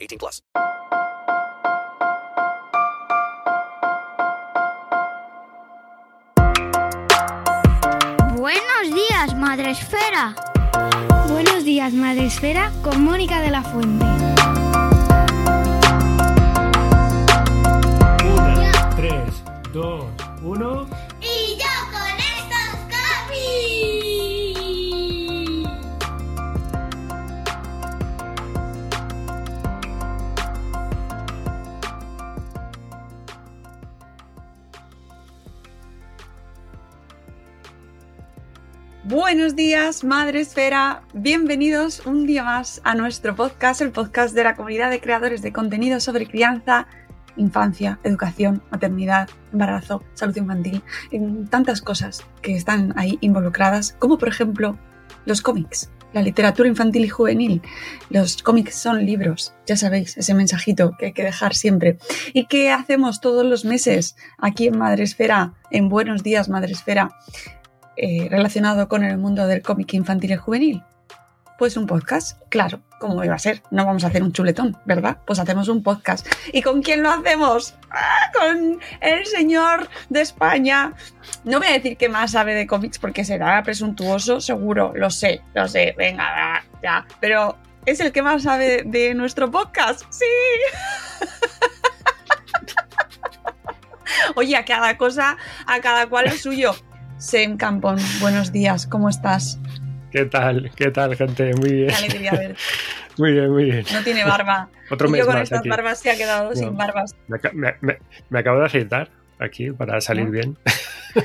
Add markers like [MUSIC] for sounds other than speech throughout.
18 plus. Buenos días, Madre Esfera. Buenos días, Madre Esfera, con Mónica de la Fuente. Una, tres, dos, Buenos días, Madre Esfera. Bienvenidos un día más a nuestro podcast, el podcast de la comunidad de creadores de contenido sobre crianza, infancia, educación, maternidad, embarazo, salud infantil, en tantas cosas que están ahí involucradas, como por ejemplo los cómics, la literatura infantil y juvenil. Los cómics son libros, ya sabéis, ese mensajito que hay que dejar siempre. ¿Y qué hacemos todos los meses aquí en Madresfera, en Buenos Días Madresfera, eh, relacionado con el mundo del cómic infantil y juvenil? Pues un podcast, claro, ¿cómo iba a ser? No vamos a hacer un chuletón, ¿verdad? Pues hacemos un podcast. ¿Y con quién lo hacemos? ¡Ah! Con el señor de España. No voy a decir que más sabe de cómics porque será presuntuoso, seguro, lo sé, lo sé, venga, ya. Pero es el que más sabe de nuestro podcast, sí. [LAUGHS] Oye, a cada cosa, a cada cual lo suyo. Sem Campón, buenos días, ¿cómo estás? ¿Qué tal? ¿Qué tal, gente? Muy bien. Qué alegría verte. [LAUGHS] Muy bien, muy bien. No tiene barba. Otro Y mes yo con más estas aquí. barbas se ha quedado No. sin barbas. Me, aca- me- me- me acabo de afeitar aquí para salir ¿No? bien.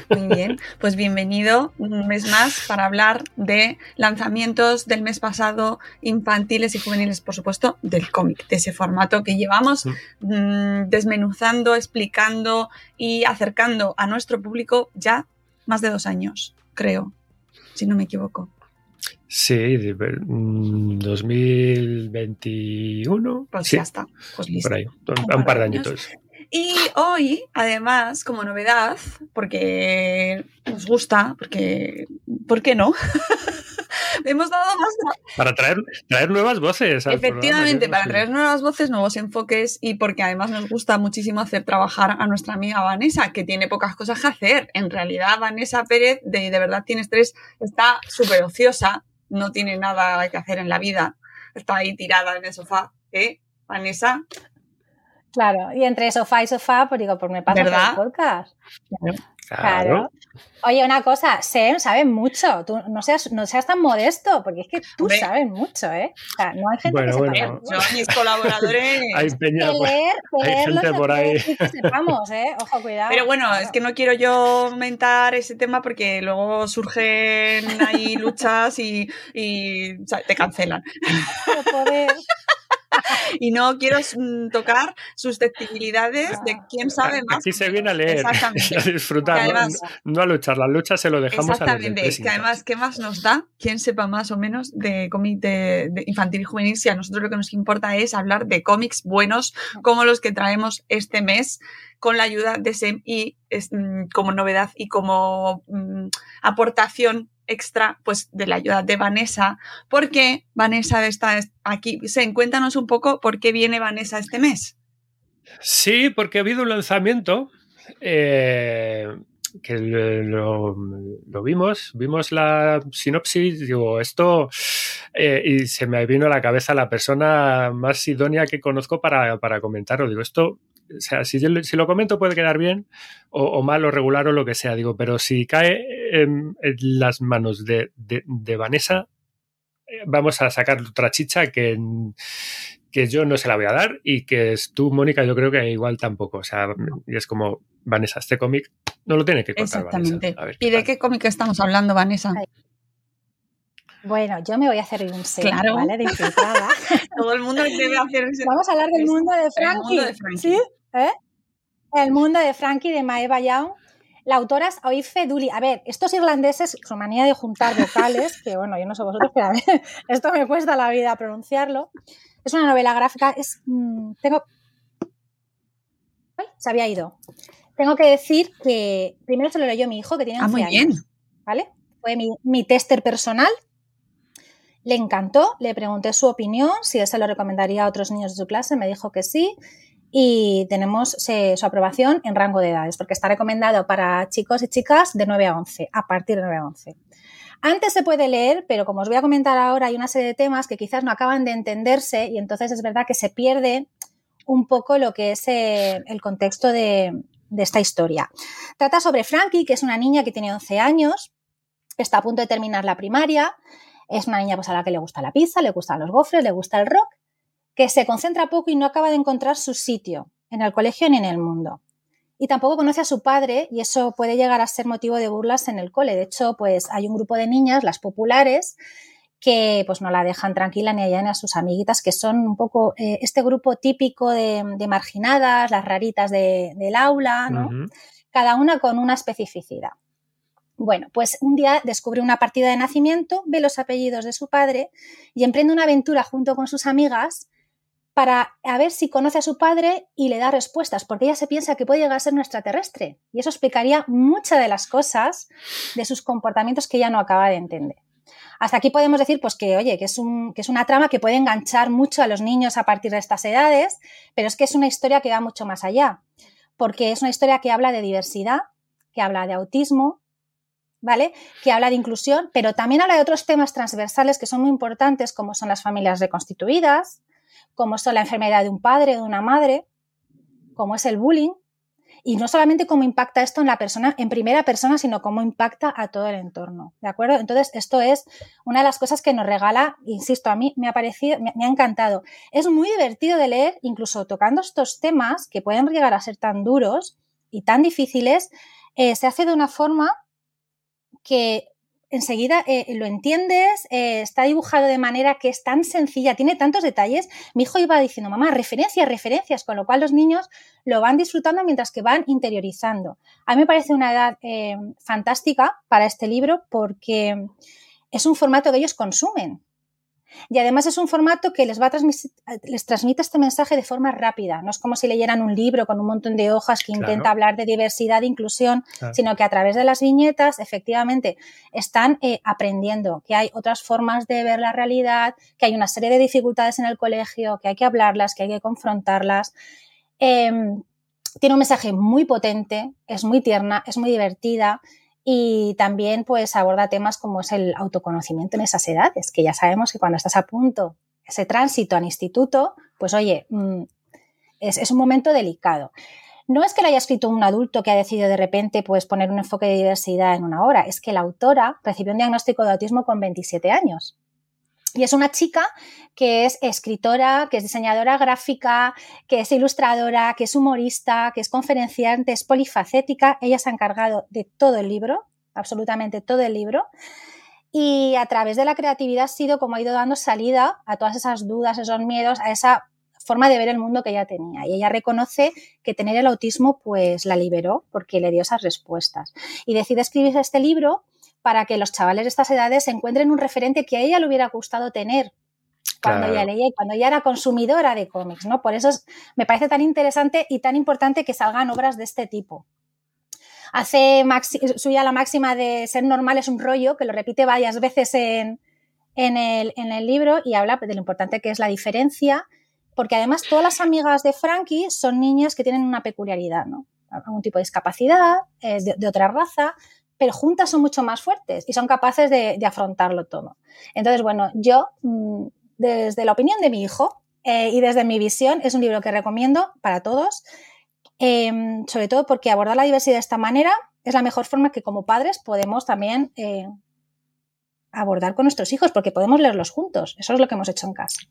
Muy bien, pues bienvenido un mes más para hablar de lanzamientos del mes pasado, infantiles y juveniles, por supuesto, del cómic, de ese formato que llevamos mm, desmenuzando, explicando y acercando a nuestro público ya más de dos años, creo, si no me equivoco. Sí, de- mm, 2021. Pues sí, ya está, pues listo. por ahí. Un, Un par par de de años. Y hoy, además, como novedad, porque nos gusta, porque, ¿por qué no? [LAUGHS] Hemos dado más Para traer, traer nuevas voces. al Efectivamente, programa, para traer nuevas voces, nuevos enfoques y porque además nos gusta muchísimo hacer trabajar a nuestra amiga Vanessa, que tiene pocas cosas que hacer. En realidad, Vanessa Pérez, de, de verdad tiene estrés, está súper ociosa, no tiene nada que hacer en la vida, está ahí tirada en el sofá. ¿Eh, Vanessa? Claro, y entre sofá y sofá, pues digo, pues me ¿Verdad? el podcast. Claro. Claro. Oye, una cosa, Sem sabes mucho. Tú no seas, no seas tan modesto, porque es que tú Hombre. sabes mucho, ¿eh? O sea, no hay gente Bueno, que sepa bueno. mucho. Yo, mis colaboradores... [LAUGHS] Hay peña Que por- leer, que hay leer gente los por ahí. que sepamos, ¿eh? Ojo, cuidado. Pero bueno, Claro. es que no quiero yo aumentar ese tema porque luego surgen ahí [LAUGHS] luchas y, y o sea, te cancelan. No poder. [LAUGHS] Y no quiero mm, tocar susceptibilidades de quién sabe más. Aquí se viene a leer [LAUGHS] a disfrutar, no- además- no, a luchar. La lucha se lo dejamos a los Exactamente, pressing. que además, ¿qué más nos da? Quien sepa más o menos de cómic de, de infantil y juvenil, si a nosotros lo que nos importa es hablar de cómics buenos como los que traemos este mes con la ayuda de SEM y es, mm, como novedad y como mm, aportación extra pues de la ayuda de Vanessa porque Vanessa está aquí Sem, cuéntanos un poco por qué viene Vanessa este mes Sí, porque ha habido un lanzamiento eh, que lo, lo vimos, vimos la sinopsis, digo, esto, eh, y se me vino a la cabeza la persona más idónea que conozco para, para comentarlo. Digo, esto o sea, si, si, lo comento puede quedar bien o, o, mal o regular o lo que sea, digo, pero si cae en, en las manos de, de, de, Vanessa, eh, vamos a sacar otra chicha que, que yo no se la voy a dar y que es tú, Mónica, yo creo que igual tampoco. O sea, y es como, Vanessa, este cómic no lo tiene que contar. Exactamente. Ver, ¿Y de qué cómic estamos hablando, Vanessa? Bueno, yo me voy a hacer un set, claro. ¿vale? De infiltrada. [LAUGHS] Todo el mundo debe [LAUGHS] hacer Vamos a hablar del mundo de Frankie. El mundo de Frankie. ¿Sí? ¿Eh? El mundo de Frankie de Maeva Young. La autora es Oife Duli. A ver, estos irlandeses, su manía de juntar vocales, que bueno, yo no sé vosotros, pero a ver, [LAUGHS] esto me cuesta la vida pronunciarlo. Es una novela gráfica, es. Mmm, tengo. Ay, se había ido. Tengo que decir que primero se lo leyó mi hijo, que tiene 11 ah, muy años. Bien. ¿Vale? Fue mi, mi tester personal le encantó, le pregunté su opinión, si él se lo recomendaría a otros niños de su clase, me dijo que sí y tenemos eh, su aprobación en rango de edades, porque está recomendado para chicos y chicas de 9 a 11, a partir de 9 a 11. Antes se puede leer, pero como os voy a comentar ahora, hay una serie de temas que quizás no acaban de entenderse y entonces es verdad que se pierde un poco lo que es eh, el contexto de, de esta historia. Trata sobre Frankie, que es una niña que tiene 11 años, está a punto de terminar la primaria, es una niña pues, a la que le gusta la pizza, le gustan los gofres, le gusta el rock, que se concentra poco y no acaba de encontrar su sitio en el colegio ni en el mundo. Y tampoco conoce a su padre y eso puede llegar a ser motivo de burlas en el cole. De hecho, pues hay un grupo de niñas, las populares, que pues no la dejan tranquila ni a ella ni a sus amiguitas, que son un poco eh, este grupo típico de, de marginadas, las raritas de, del aula, ¿no? Uh -huh. Cada una con una especificidad. Bueno, pues un día descubre una partida de nacimiento, ve los apellidos de su padre y emprende una aventura junto con sus amigas para a ver si conoce a su padre y le da respuestas, porque ella se piensa que puede llegar a ser un extraterrestre. Y eso explicaría muchas de las cosas de sus comportamientos que ella no acaba de entender. Hasta aquí podemos decir pues que, oye, que es, un, que es una trama que puede enganchar mucho a los niños a partir de estas edades, pero es que es una historia que va mucho más allá, porque es una historia que habla de diversidad, que habla de autismo, ¿vale? Que habla de inclusión, pero también habla de otros temas transversales que son muy importantes, como son las familias reconstituidas, como son la enfermedad de un padre o de una madre, como es el bullying, y no solamente cómo impacta esto en la persona, en primera persona, sino cómo impacta a todo el entorno, ¿de acuerdo? Entonces, esto es una de las cosas que nos regala, insisto, a mí me ha parecido, me, ha encantado. Es muy divertido de leer, incluso tocando estos temas que pueden llegar a ser tan duros y tan difíciles, eh, se hace de una forma que enseguida eh, lo entiendes, eh, está dibujado de manera que es tan sencilla, tiene tantos detalles. Mi hijo iba diciendo, mamá, referencias, referencias, con lo cual los niños lo van disfrutando mientras que van interiorizando. A mí me parece una edad eh, fantástica para este libro porque es un formato que ellos consumen. Y además es un formato que les, va a les transmite este mensaje de forma rápida. No es como si leyeran un libro con un montón de hojas que claro. intenta hablar de diversidad e inclusión, claro. sino que a través de las viñetas efectivamente están eh, aprendiendo que hay otras formas de ver la realidad, que hay una serie de dificultades en el colegio, que hay que hablarlas, que hay que confrontarlas. Eh, tiene un mensaje muy potente, es muy tierna, es muy divertida y también pues aborda temas como es el autoconocimiento en esas edades, que ya sabemos que cuando estás a punto, ese tránsito al instituto, pues oye, es, es un momento delicado. No es que lo haya escrito un adulto que ha decidido de repente pues, poner un enfoque de diversidad en una hora, es que la autora recibió un diagnóstico de autismo con 27 años. Y es una chica que es escritora, que es diseñadora gráfica, que es ilustradora, que es humorista, que es conferenciante, es polifacética. Ella se ha encargado de todo el libro, absolutamente todo el libro. Y a través de la creatividad ha sido como ha ido dando salida a todas esas dudas, esos miedos, a esa forma de ver el mundo que ella tenía. Y ella reconoce que tener el autismo pues la liberó porque le dio esas respuestas. Y decide escribir este libro para que los chavales de estas edades encuentren un referente que a ella le hubiera gustado tener cuando claro. ella leía y cuando ella era consumidora de cómics, ¿no? Por eso es, me parece tan interesante y tan importante que salgan obras de este tipo. Hace maxi, suya la máxima de ser normal es un rollo, que lo repite varias veces en, en, el, en el libro y habla de lo importante que es la diferencia, porque además todas las amigas de Frankie son niñas que tienen una peculiaridad, ¿no? algún tipo de discapacidad, eh, de, de, otra raza, pero juntas son mucho más fuertes y son capaces de, afrontarlo todo. Entonces, bueno, yo, mm, desde la opinión de mi hijo eh, y desde mi visión, es un libro que recomiendo para todos, eh, sobre todo porque abordar la diversidad de esta manera es la mejor forma que como padres podemos también eh, abordar con nuestros hijos, porque podemos leerlos juntos. Eso es lo que hemos hecho en casa.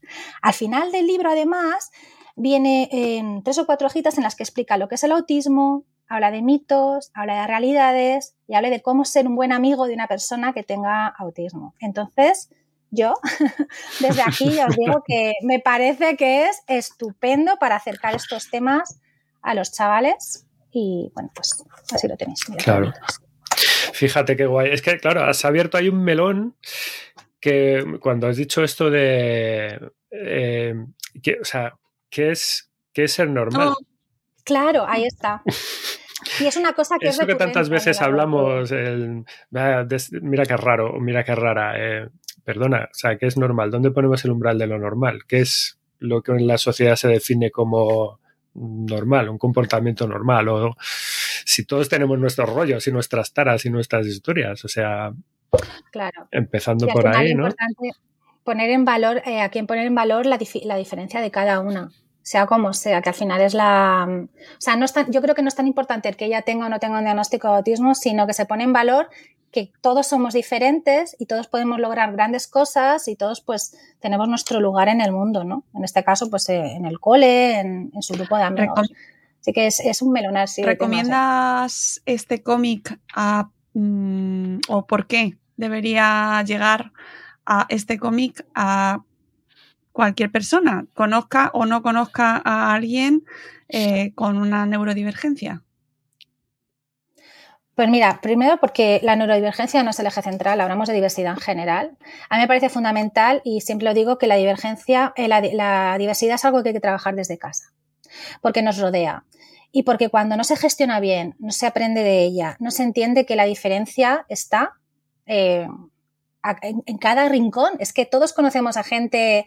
Al final del libro, además, viene en tres o cuatro hojitas en las que explica lo que es el autismo, habla de mitos, habla de realidades y habla de cómo ser un buen amigo de una persona que tenga autismo. Entonces, yo [LAUGHS] desde aquí os digo que me parece que es estupendo para acercar estos temas a los chavales y bueno, pues así lo tenéis. Claro. Fíjate qué guay. Es que, claro, has abierto ahí un melón que cuando has dicho esto de. Eh, que, o sea, ¿qué es, qué es ser normal? Oh, claro, ahí [LAUGHS] está. Y es una cosa que Eso es que tantas veces la hablamos, el, mira qué raro, mira qué rara. Eh, perdona, o sea, ¿qué es normal? ¿Dónde ponemos el umbral de lo normal? ¿Qué es lo que en la sociedad se define como normal, un comportamiento normal? O si todos tenemos nuestros rollos y nuestras taras y nuestras historias, o sea, claro. empezando por ahí, es ¿no? importante poner en valor, eh, a quien poner en valor la, la diferencia de cada una, sea como sea, que al final es la... O sea, no es tan- yo creo que no es tan importante el que ella tenga o no tenga un diagnóstico de autismo, sino que se pone en valor que todos somos diferentes y todos podemos lograr grandes cosas y todos pues tenemos nuestro lugar en el mundo, ¿no? En este caso, pues eh, en el cole, en, en su grupo de amigos. Recom- Así que es, es un melonar, sí. ¿Recomiendas este cómic a, mm, o por qué debería llegar a este cómic a cualquier persona, conozca o no conozca a alguien eh, con una neurodivergencia? Pues mira, primero porque la neurodivergencia no es el eje central, hablamos de diversidad en general. A mí me parece fundamental y siempre lo digo que la divergencia, eh, la, la diversidad es algo que hay que trabajar desde casa, porque nos rodea y porque cuando no se gestiona bien, no se aprende de ella, no se entiende que la diferencia está eh, en cada rincón. Es que todos conocemos a gente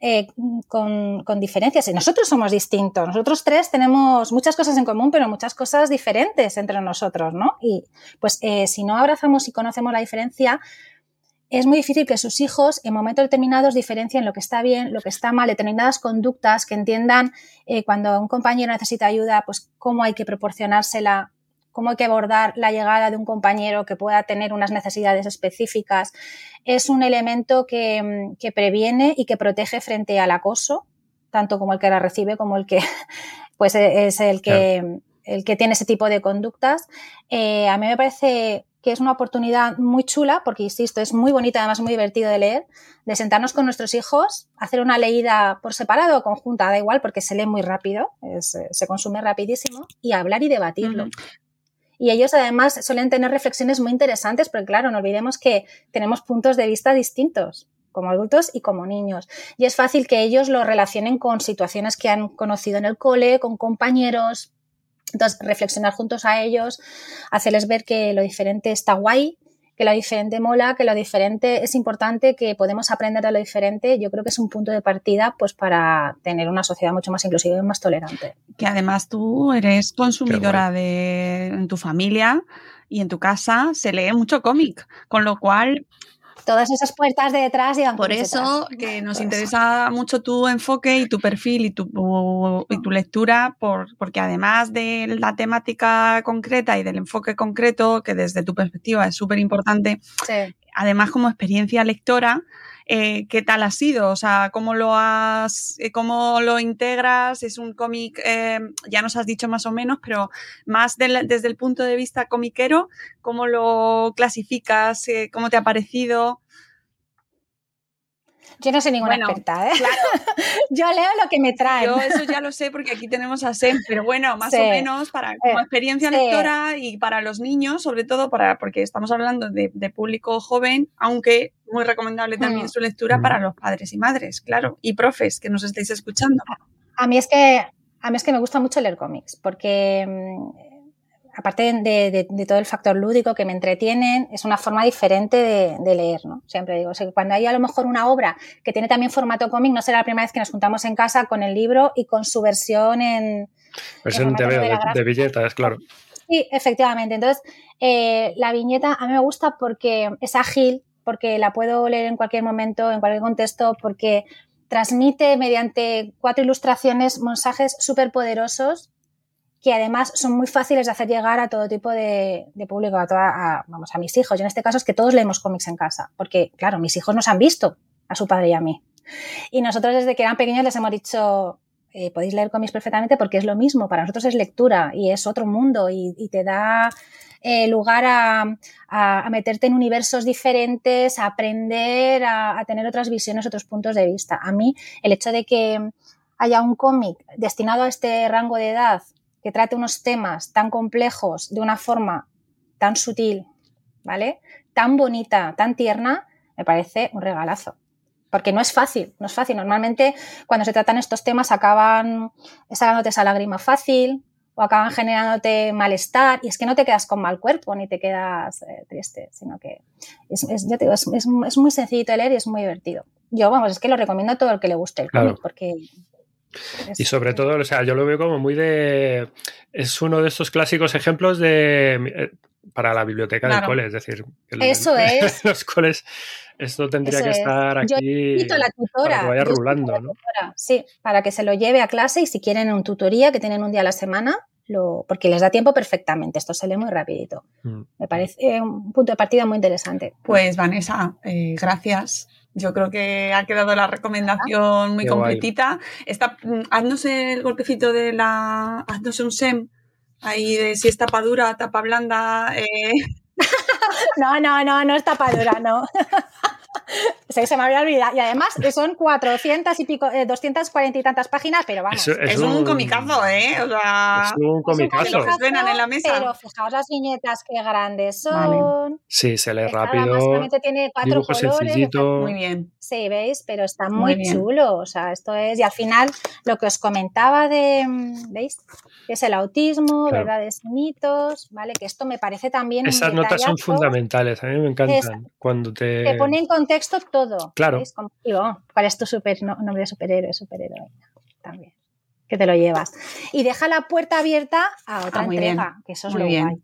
eh, con, con diferencias y nosotros somos distintos. Nosotros tres tenemos muchas cosas en común, pero muchas cosas diferentes entre nosotros, ¿no? Y pues eh, si no abrazamos y conocemos la diferencia, es muy difícil que sus hijos en momentos determinados diferencien lo que está bien, lo que está mal, determinadas conductas, que entiendan eh, cuando un compañero necesita ayuda, pues cómo hay que proporcionársela, cómo hay que abordar la llegada de un compañero que pueda tener unas necesidades específicas. Es un elemento que, mm, que previene y que protege frente al acoso, tanto como el que la recibe como el que [LAUGHS] pues e- es el que, el que tiene ese tipo de conductas. Eh, a mí me parece que es una oportunidad muy chula, porque insisto, es muy bonita, además muy divertido de leer, de sentarnos con nuestros hijos, hacer una leída por separado o conjunta, da igual, porque se lee muy rápido, es, eh, se consume rapidísimo, y hablar y debatirlo. Y ellos además suelen tener reflexiones muy interesantes, porque claro, no olvidemos que tenemos puntos de vista distintos como adultos y como niños. Y es fácil que ellos lo relacionen con situaciones que han conocido en el cole, con compañeros. Entonces, reflexionar juntos a ellos, hacerles ver que lo diferente está guay, que lo diferente mola, que lo diferente es importante, que podemos aprender de lo diferente. Yo creo que es un punto de partida pues para tener una sociedad mucho más inclusiva y más tolerante. Que además tú eres consumidora de en tu familia y en tu casa se lee mucho cómic, con lo cual Todas esas puertas de detrás llevan por eso [LAUGHS] que nos Por eso. interesa mucho tu enfoque y tu perfil y tu, y tu lectura, por, porque además de la temática concreta y del enfoque concreto, que desde tu perspectiva es súper importante, Sí. además como experiencia lectora, eh, ¿qué tal ha sido? O sea, ¿cómo lo has, eh, cómo lo integras? Es un cómic, eh, ya nos has dicho más o menos, pero más desde el punto de vista comiquero, ¿cómo lo clasificas? Eh, ¿Cómo te ha parecido? Yo no soy ninguna Bueno, experta, ¿eh? [LAUGHS] Yo leo lo que me traen. Yo eso ya lo sé porque aquí tenemos a Sem, pero bueno, más Sí. o menos para como experiencia sí. lectora y para los niños, sobre todo para porque estamos hablando de, de público joven, aunque muy recomendable también Mm. su lectura para los padres y madres, claro, y profes que nos estáis escuchando. A mí es que a mí es que me gusta mucho leer cómics porque mm, aparte de, de- de todo el factor lúdico que me entretienen, es una forma diferente de, de leer, ¿no? Siempre digo, o sea, que cuando hay a lo mejor una obra que tiene también formato cómic, no será la primera vez que nos juntamos en casa con el libro y con su versión en, Versión veo, novela de, de billetas, claro. Sí, efectivamente. Entonces, eh, la viñeta a mí me gusta porque es ágil, porque la puedo leer en cualquier momento, en cualquier contexto, porque transmite mediante cuatro ilustraciones mensajes súper poderosos que además son muy fáciles de hacer llegar a todo tipo de, público, a, toda, vamos, a mis hijos. Yo en este caso es que todos leemos cómics en casa, porque claro, mis hijos nos han visto, a su padre y a mí. Y nosotros desde que eran pequeños les hemos dicho, eh, podéis leer cómics perfectamente porque es lo mismo, para nosotros es lectura y es otro mundo y, te da eh, lugar a, meterte en universos diferentes, a aprender, a, tener otras visiones, otros puntos de vista. A mí el hecho de que haya un cómic destinado a este rango de edad que trate unos temas tan complejos de una forma tan sutil, ¿vale? Tan bonita, tan tierna, me parece un regalazo porque no es fácil, no es fácil. Normalmente cuando se tratan estos temas acaban sacándote esa lágrima fácil o acaban generándote malestar y es que no te quedas con mal cuerpo ni te quedas eh, triste, sino que es, es, yo te digo, es, es, es, muy sencillito de leer y es muy divertido. Yo, vamos, es que lo recomiendo a todo el que le guste el claro. cómic porque... y sobre todo, o sea, yo lo veo como muy de... Es uno de estos clásicos ejemplos de... eh, para la biblioteca claro. del cole, es decir, el, Eso el, [LAUGHS] es. los coles esto tendría Eso que estar es. aquí Yo a la tutora, para que vaya rulando. Sí, para que se lo lleve a clase y si quieren un tutoría que tienen un día a la semana, lo, porque les da tiempo perfectamente. Esto se lee muy rapidito. Mm. Me parece un punto de partida muy interesante. Pues Vanessa, eh, gracias. Yo creo que ha quedado la recomendación muy Qué completita. Esta, haznos el golpecito de la. Haznos un SEM ahí de si es tapa dura, tapa blanda. Eh. [LAUGHS] No, no, no, no es tapadura, no. [LAUGHS] se, se me había olvidado. Y además son 400 y pico, eh, 240 y tantas páginas, pero vamos. Es, es, es un, un, comicazo, ¿eh? O sea, es un comicazo. Es un suenan en la mesa. Pero fijaos las viñetas qué grandes son. Vale. Sí, se lee rápido. Además, solamente tiene cuatro colores. Sencillito. Muy bien. Sí, ¿veis? Pero está muy, muy chulo. O sea, esto es. Y al final, lo que os comentaba de. ¿Veis? Es el autismo, claro. verdades y mitos, ¿vale? Que esto me parece también. Esas notas son fundamentales, a mí me encantan. Es, cuando te. Te pone en contexto todo. Claro. ¿veis? Como, digo, ¿Cuál es tu super, no, nombre de superhéroe? Superheroína. También. Que te lo llevas. Y deja la puerta abierta a otra ah, muy entrega, bien. que eso es muy lo bien. guay.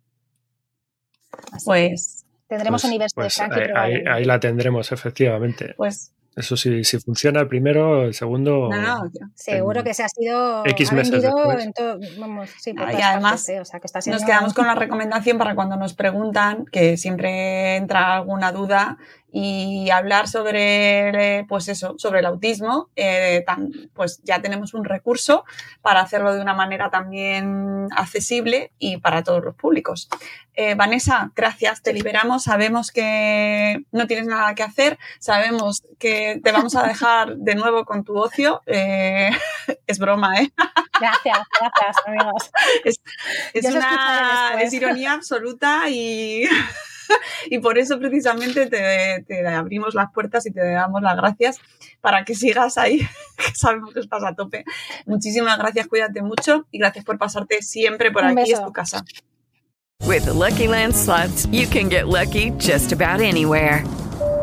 Así pues. Tendremos pues, universo pues de Frankie. Ahí, ahí, ahí, la tendremos, efectivamente. Pues. Eso sí, si funciona el primero, el segundo. No, no, seguro que se ha sido X ha meses. En todo, vamos, sí, por ah, y además partes, ¿eh? o sea, que está siendo... nos quedamos con la recomendación para cuando nos preguntan, que siempre entra alguna duda, y hablar sobre, pues eso, sobre el autismo, eh, tan, pues ya tenemos un recurso para hacerlo de una manera también accesible y para todos los públicos. Eh, Vanessa, gracias, te liberamos, sabemos que no tienes nada que hacer, sabemos que te vamos a dejar de nuevo con tu ocio, eh, [LAUGHS] es broma, ¿eh? [LAUGHS] Gracias, gracias, amigos. Es, es una es ironía absoluta y [LAUGHS] [LAUGHS] y por eso precisamente te, te, abrimos las puertas y te damos las gracias para que sigas ahí, [LAUGHS] que sabemos que estás a tope. Muchísimas gracias, cuídate mucho y gracias por pasarte siempre por Un aquí, beso. es tu casa. With the Lucky Land slots, you can get lucky just about anywhere.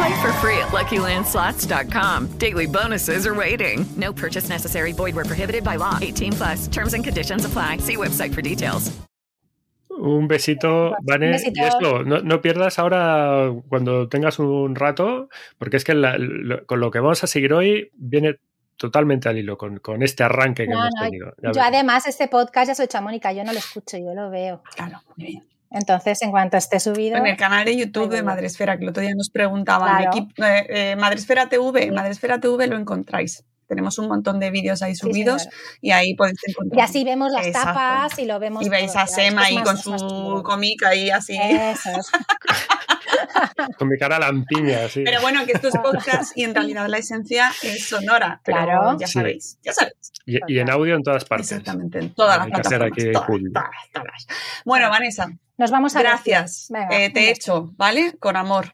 Play for free at LuckyLandSlots.com. Daily bonuses are waiting. No purchase necessary. Void where prohibited by law. 18 plus. Terms and conditions apply. See website for details. Un besito, Vane. Y esto, no, no, pierdas ahora cuando tengas un rato, porque es que la, lo, con lo que vamos a seguir hoy viene totalmente al hilo con, con este arranque que no, hemos no, tenido. Ya yo ves. además este podcast ya soy chamónica, yo no lo escucho, yo lo veo. Claro, muy bien. Entonces, en cuanto esté subido. En el canal de YouTube de Madresfera, que el otro día nos preguntaban, claro. equipo, eh, eh, Madresfera TV, Madresfera TV lo encontráis. tenemos un montón de vídeos ahí subidos y ahí podéis encontrar. Y así vemos las Exacto. tapas y lo vemos. Y veis todo, a claro, Sem es que es ahí más- con su cómic ahí así. Eso es. [LAUGHS] Con mi cara lampiña, sí. Pero bueno, que esto es [LAUGHS] podcast y en realidad la esencia es sonora. Pero Claro. ya Sí. sabéis, ya sabéis. Y, y en audio en todas partes. Exactamente, en todas las Hay hacer plataformas. aquí todas, publi. todas, todas. Bueno, Vanessa, Nos vamos a gracias. Venga, Eh, te echo, ¿vale? Con amor.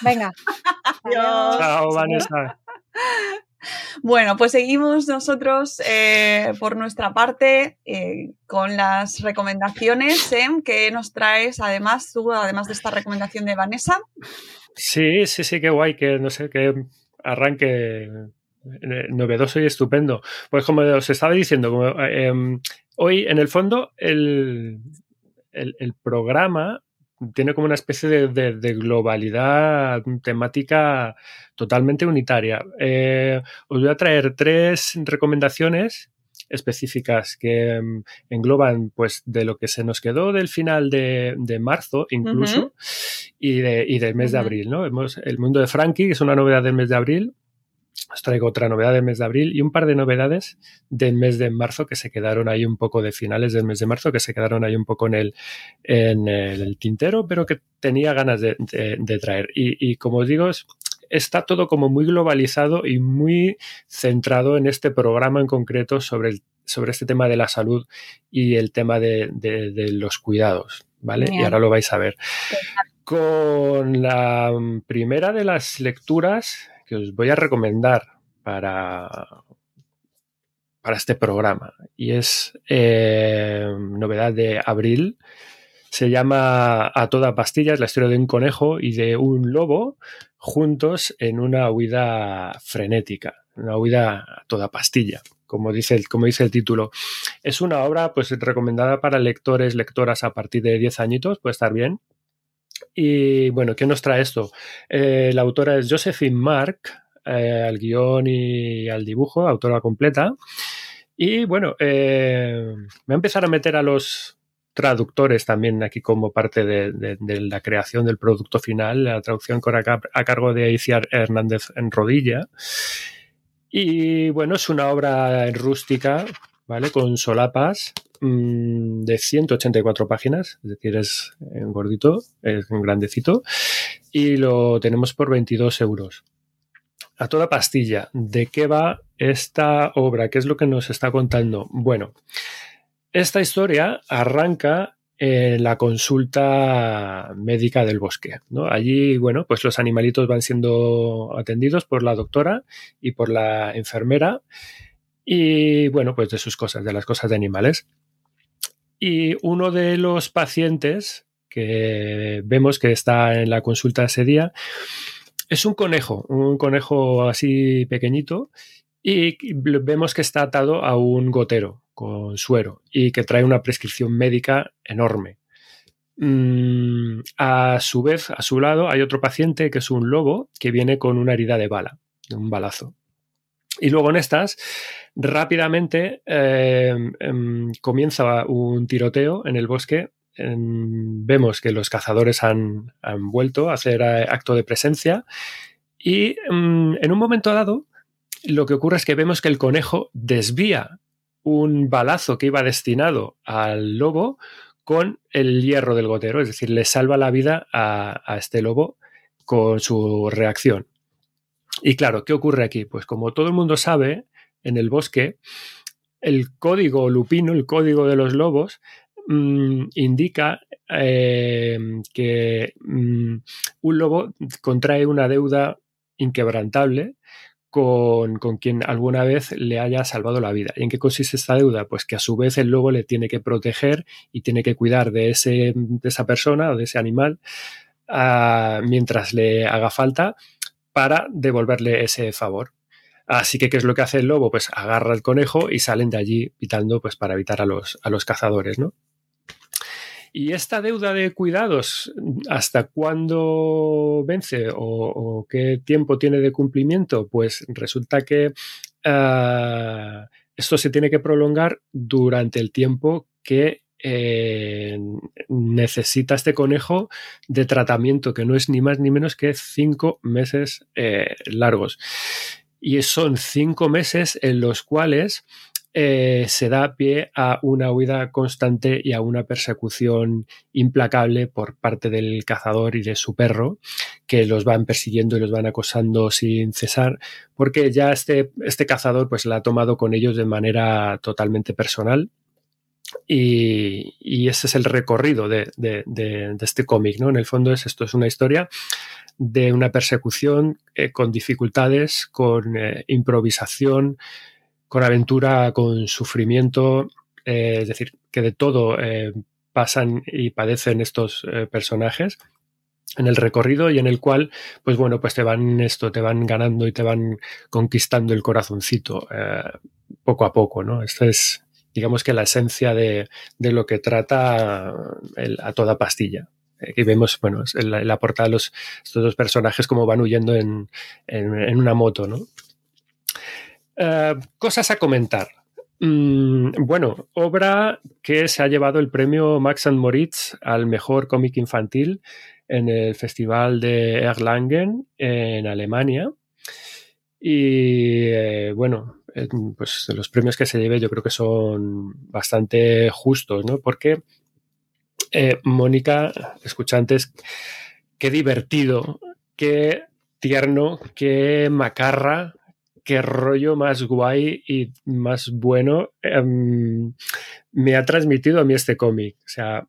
Venga. [LAUGHS] Adiós. Chao, Vanessa. [LAUGHS] Bueno, pues seguimos nosotros eh, por nuestra parte eh, con las recomendaciones, Sem, que nos traes además tú, además de esta recomendación de Vanessa. Sí, sí, sí, qué guay, que no sé, que arranque eh, novedoso y estupendo. Pues como os estaba diciendo, como, eh, em, hoy en el fondo el, el- el programa tiene como una especie de, de- de globalidad temática totalmente unitaria. Eh, os voy a traer tres recomendaciones específicas que em, engloban pues de lo que se nos quedó del final de, de marzo incluso y, de- y del mes de abril. ¿no? Hemos, el mundo de Frankie, que es una novedad del mes de abril. Os traigo otra novedad del mes de abril y un par de novedades del mes de marzo que se quedaron ahí un poco de finales del mes de marzo, que se quedaron ahí un poco en el, en el tintero, pero que tenía ganas de, de- de traer. Y, y como os digo, es- está todo como muy globalizado y muy centrado en este programa en concreto sobre, el- sobre este tema de la salud y el tema de, de- los cuidados. ¿Vale? Y ahora lo vais a ver. Con la primera de las lecturas que os voy a recomendar para, para este programa y es eh, novedad de abril. Se llama A toda pastilla, es la historia de un conejo y de un lobo juntos en una huida frenética, una huida a toda pastilla, como dice el, como dice el título. Es una obra pues recomendada para lectores, lectoras a partir de 10 añitos, puede estar bien. Y bueno, ¿qué nos trae esto? Eh, la autora es Josephine Mark, eh, al guion y al dibujo, autora completa. Y bueno, eh, voy a empezar a meter a los traductores también aquí como parte de, de- la creación del producto final, la traducción a cargo de Iciar Hernández en Rodilla. Y bueno, es una obra rústica, ¿vale? Con solapas mm, de 184 páginas, es decir, es gordito, es grandecito, y lo tenemos por 22 euros. A toda pastilla, ¿de qué va esta obra? ¿Qué es lo que nos está contando? Bueno, esta historia arranca en la consulta médica del bosque. ¿no? Allí, bueno, pues los animalitos van siendo atendidos por la doctora y por la enfermera y, bueno, pues de sus cosas, de las cosas de animales. Y uno de los pacientes que vemos que está en la consulta ese día es un conejo, un conejo así pequeñito y vemos que está atado a un gotero con suero y que trae una prescripción médica enorme. Mm, a su vez, a su lado, hay otro paciente que es un lobo que viene con una herida de bala, un balazo. Y luego en estas, rápidamente eh, em, comienza un tiroteo en el bosque. Em, vemos que los cazadores han, han vuelto a hacer eh, acto de presencia y em, en un momento dado lo que ocurre es que vemos que el conejo desvía un balazo que iba destinado al lobo con el hierro del gotero, es decir, le salva la vida a, a este lobo con su reacción. Y claro, ¿qué ocurre aquí? Pues como todo el mundo sabe, en el bosque, el código lupino, el código de los lobos, mmm, indica eh, que mmm, un lobo contrae una deuda inquebrantable con, con, quien alguna vez le haya salvado la vida. ¿Y en qué consiste esta deuda? Pues que a su vez el lobo le tiene que proteger y tiene que cuidar de, ese, de esa persona o de ese animal uh, mientras le haga falta para devolverle ese favor. Así que, ¿qué es lo que hace el lobo? Pues agarra al conejo y salen de allí pitando pues, para evitar a los, a los cazadores, ¿no? Y esta deuda de cuidados, ¿hasta cuándo vence o, qué tiempo tiene de cumplimiento? Pues resulta que uh, esto se tiene que prolongar durante el tiempo que eh, necesita este conejo de tratamiento, que no es ni más ni menos que cinco meses eh, largos. y son cinco meses en los cuales eh, se da pie a una huida constante y a una persecución implacable por parte del cazador y de su perro, que los van persiguiendo y los van acosando sin cesar, porque ya este, este cazador pues la ha tomado con ellos de manera totalmente personal. Y, ese es el recorrido de, este cómic, ¿no? En el fondo es esto, es una historia de una persecución eh, con dificultades, con eh, improvisación, con aventura, con sufrimiento, eh, es decir, que de todo pasan y padecen estos personajes en el recorrido y en el cual, pues bueno, pues te van esto, te van ganando y te van conquistando el corazoncito poco a poco, ¿no? Esto es, digamos que la esencia de, lo que trata a toda pastilla. Y vemos, bueno, en la, portada los, estos dos personajes como van huyendo en, en una moto, ¿no? Eh, cosas a comentar. Mm, bueno, obra que se ha llevado el premio Max and Moritz al mejor cómic infantil en el Festival de Erlangen en Alemania. Y eh, bueno, pues los premios que se lleve yo creo que son bastante justos, ¿no? Porque Mónica, escuchantes, qué divertido, qué tierno, qué macarra qué rollo más guay y más bueno em, me ha transmitido a mí este cómic. O sea,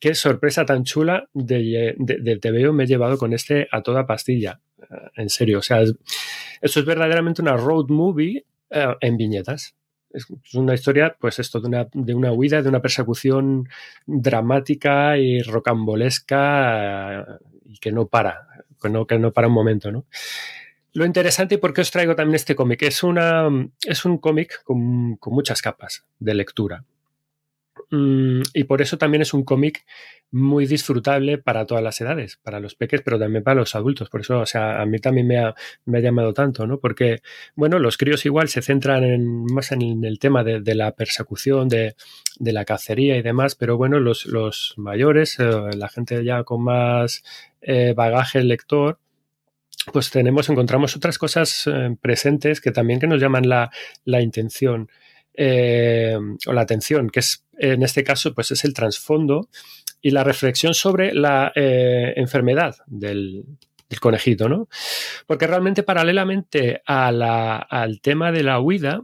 qué sorpresa tan chula de, de, veo me he llevado con este a toda pastilla. Eh, en serio, o sea, esto es verdaderamente una road movie eh, en viñetas. Es una historia, pues esto, de una, de una huida, de una persecución dramática y rocambolesca eh, y que no para, que no, que no para un momento, ¿no? Lo interesante y por qué os traigo también este cómic es, es un cómic con, muchas capas de lectura. Mm, y por eso también es un cómic muy disfrutable para todas las edades, para los peques, pero también para los adultos. Por eso, o sea, a mí también me ha, llamado tanto, ¿no? Porque, bueno, los críos igual se centran en, más en el tema de, la persecución, de, la cacería y demás, pero bueno, los, mayores, eh, la gente ya con más eh, bagaje lector, pues tenemos, encontramos otras cosas eh, presentes que también que nos llaman la, intención eh, o la atención, que es en este caso, pues es el trasfondo y la reflexión sobre la eh, enfermedad del, conejito, ¿no? Porque realmente paralelamente al tema de la huida,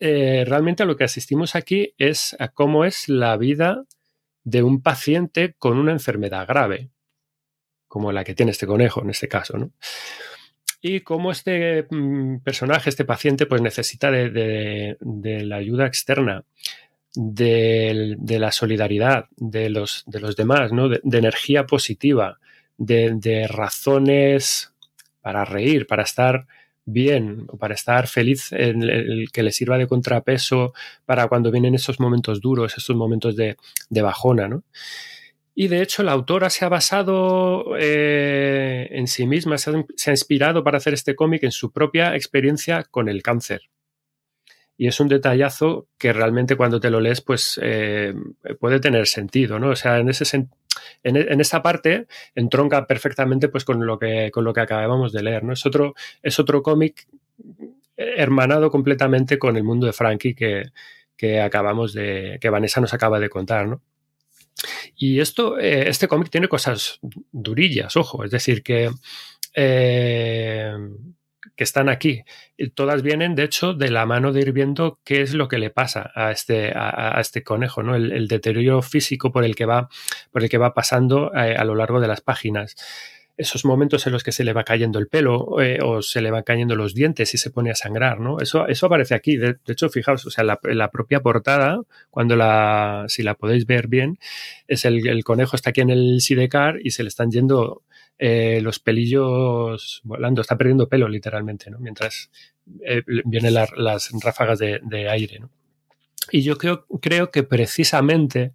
realmente a lo que asistimos aquí es a cómo es la vida de un paciente con una enfermedad grave como la que tiene este conejo en este caso, ¿no? Y cómo este mm, personaje, este paciente, pues necesita de, la ayuda externa, de, la solidaridad de los, de los demás, de, energía positiva, de, razones para reír, para estar bien, para estar feliz, en el, que le sirva de contrapeso para cuando vienen esos momentos duros, esos momentos de, de bajona, ¿no? Y de hecho la autora se ha basado eh, en sí misma, se ha, inspirado para hacer este cómic en su propia experiencia con el cáncer. Y es un detallazo que realmente cuando te lo lees, pues eh, puede tener sentido, ¿no? O sea, en, ese en, esa parte entronca perfectamente pues, con, lo que, con lo que acabamos de leer, ¿no? Es otro, es otro cómic hermanado completamente con el mundo de Frankie que, que acabamos de, que Vanessa nos acaba de contar, ¿no? Y esto, eh, este cómic tiene cosas durillas, ojo, es decir, que, eh, que están aquí. Y todas vienen, de hecho, de la mano de ir viendo qué es lo que le pasa a este, a, este conejo, ¿no? El, deterioro físico por el que va, por el que va pasando eh, a lo largo de las páginas esos momentos en los que se le va cayendo el pelo eh, o se le van cayendo los dientes y se pone a sangrar, ¿no? Eso, eso aparece aquí. De, hecho, fijaos, o sea, la, la, propia portada, cuando la, si la podéis ver bien, es el, conejo está aquí en el sidecar y se le están yendo eh, los pelillos volando, está perdiendo pelo literalmente, ¿no? Mientras eh, vienen las ráfagas de, de aire, ¿no? Y yo creo, creo que precisamente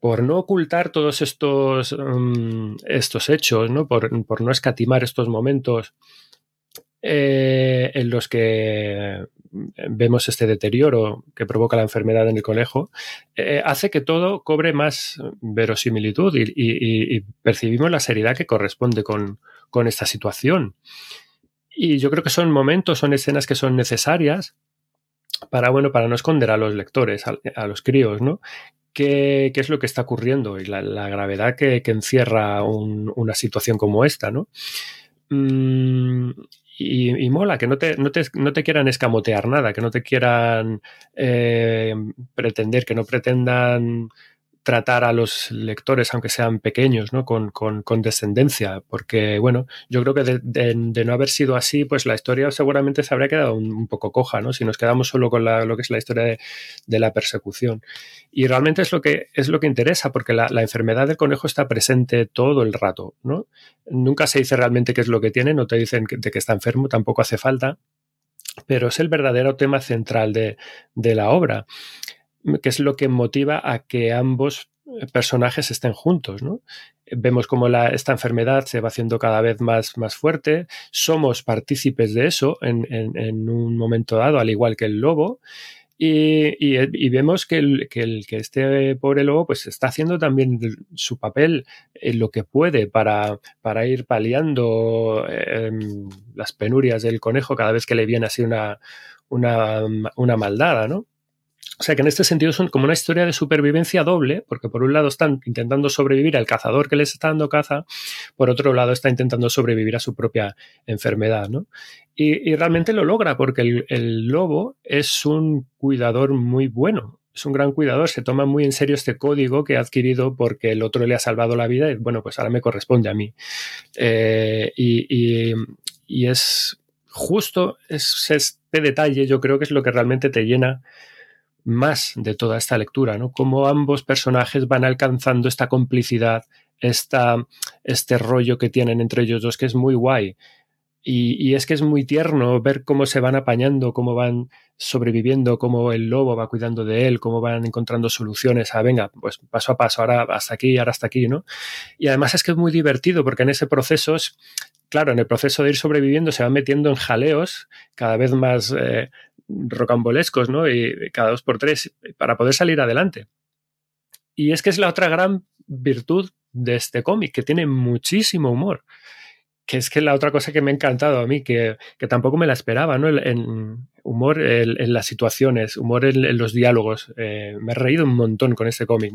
por no ocultar todos estos, mm, estos hechos, ¿no? Por, no escatimar estos momentos eh, en los que vemos este deterioro que provoca la enfermedad en el conejo, eh, hace que todo cobre más verosimilitud y, percibimos la seriedad que corresponde con, esta situación. Y yo creo que son momentos, son escenas que son necesarias para, bueno, para no esconder a los lectores, a, los críos, ¿no? Qué, qué, es lo que está ocurriendo y la, gravedad que, que encierra un, una situación como esta, ¿no? Mm, y, y, mola que no te, no, te, no te, quieran escamotear nada, que no te quieran eh, pretender, que no pretendan tratar a los lectores, aunque sean pequeños, ¿no? Con, con, con descendencia, porque, bueno, yo creo que de, de, de, no haber sido así, pues la historia seguramente se habría quedado un, un poco coja, ¿no? Si nos quedamos solo con la, lo que es la historia de, de, la persecución. Y realmente es lo que, es lo que interesa, porque la, la, enfermedad del conejo está presente todo el rato, ¿no? Nunca se dice realmente qué es lo que tiene, no te dicen que, de que está enfermo, tampoco hace falta, pero es el verdadero tema central de, de la obra que es lo que motiva a que ambos personajes estén juntos, ¿no? Vemos como la, esta enfermedad se va haciendo cada vez más, más fuerte, somos partícipes de eso en, un momento dado, al igual que el lobo, y, y, vemos que, el, que, el, que, este pobre lobo pues está haciendo también su papel en lo que puede para, ir paliando eh, las penurias del conejo cada vez que le viene así una, una, una maldada, ¿no? O sea que en este sentido son como una historia de supervivencia doble, porque por un lado están intentando sobrevivir al cazador que les está dando caza, por otro lado está intentando sobrevivir a su propia enfermedad, ¿no? Y, y realmente lo logra porque el, el, lobo es un cuidador muy bueno, es un gran cuidador, se toma muy en serio este código que ha adquirido porque el otro le ha salvado la vida y bueno, pues ahora me corresponde a mí. Eh, y, y, y, es justo es este detalle, yo creo que es lo que realmente te llena más de toda esta lectura, ¿no? Cómo ambos personajes van alcanzando esta complicidad, esta, este rollo que tienen entre ellos dos, que es muy guay. Y, y, es que es muy tierno ver cómo se van apañando, cómo van sobreviviendo, cómo el lobo va cuidando de él, cómo van encontrando soluciones a, venga, pues paso a paso, ahora hasta aquí, ahora hasta aquí, ¿no? Y además es que es muy divertido porque en ese proceso, es, claro, en el proceso de ir sobreviviendo se van metiendo en jaleos cada vez más eh, rocambolescos, ¿no? Y cada dos por tres para poder salir adelante. Y es que es la otra gran virtud de este cómic, que tiene muchísimo humor. Que es que la otra cosa que me ha encantado a mí, que, que tampoco me la esperaba, ¿no? En, humor en, las situaciones, humor en, los diálogos. Eh, me he reído un montón con este cómic.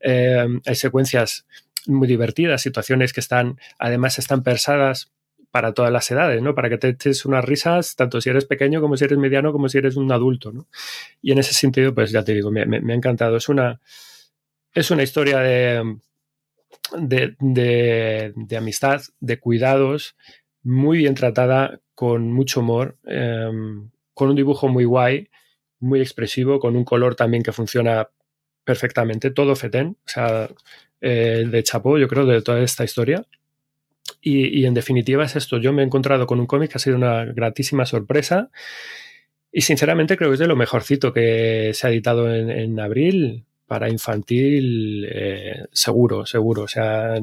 Eh, hay secuencias muy divertidas, situaciones que están, además están pensadas para todas las edades, ¿no? Para que te eches unas risas, tanto si eres pequeño como si eres mediano, como si eres un adulto, ¿no? Y en ese sentido, pues ya te digo, me, ha encantado. Es una, es una historia de, de, de, amistad, de cuidados, muy bien tratada, con mucho humor, eh, con un dibujo muy guay, muy expresivo, con un color también que funciona perfectamente, todo fetén, o sea, eh, de chapó, yo creo, de toda esta historia. Y, en definitiva es esto. Yo me he encontrado con un cómic que ha sido una gratísima sorpresa. Y sinceramente creo que es de lo mejorcito que se ha editado en, en abril para infantil, eh, seguro, seguro. O sea,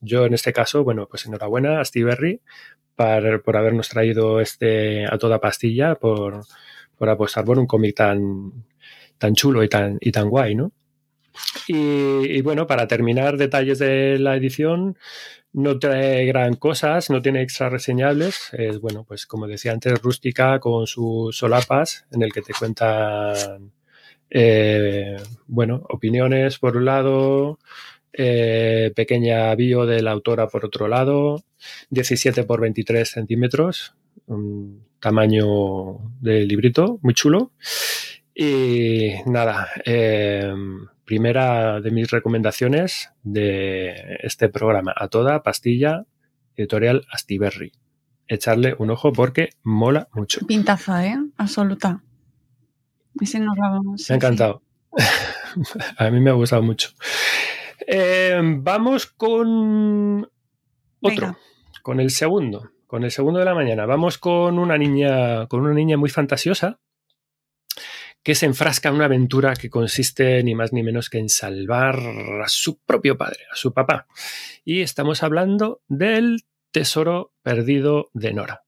yo en este caso, bueno, pues enhorabuena a Steve Berry por, por habernos traído este a toda pastilla, por, por apostar por un cómic tan, tan chulo y tan, y tan guay, ¿no? Y, bueno, para terminar detalles de la edición, no trae gran cosas, no tiene extra reseñables. Es bueno, pues como decía antes, rústica con sus solapas, en el que te cuentan eh, bueno, opiniones por un lado, eh, pequeña bio de la autora por otro lado, 17 por 23 centímetros, un tamaño de librito, muy chulo. Y nada, eh, primera de mis recomendaciones de este programa, a toda pastilla, editorial Astiberri. Echarle un ojo porque mola mucho. Pintaza, ¿eh? Absoluta. Ese nos vamos. Me ha encantado. Sí. [LAUGHS] a mí me ha gustado mucho. Eh, vamos con otro, Venga. con el segundo, con el segundo de la mañana. Vamos con una niña, con una niña muy fantasiosa que se enfrasca en una aventura que consiste ni más ni menos que en salvar a su propio padre, a su papá. Y estamos hablando del tesoro perdido de Nora.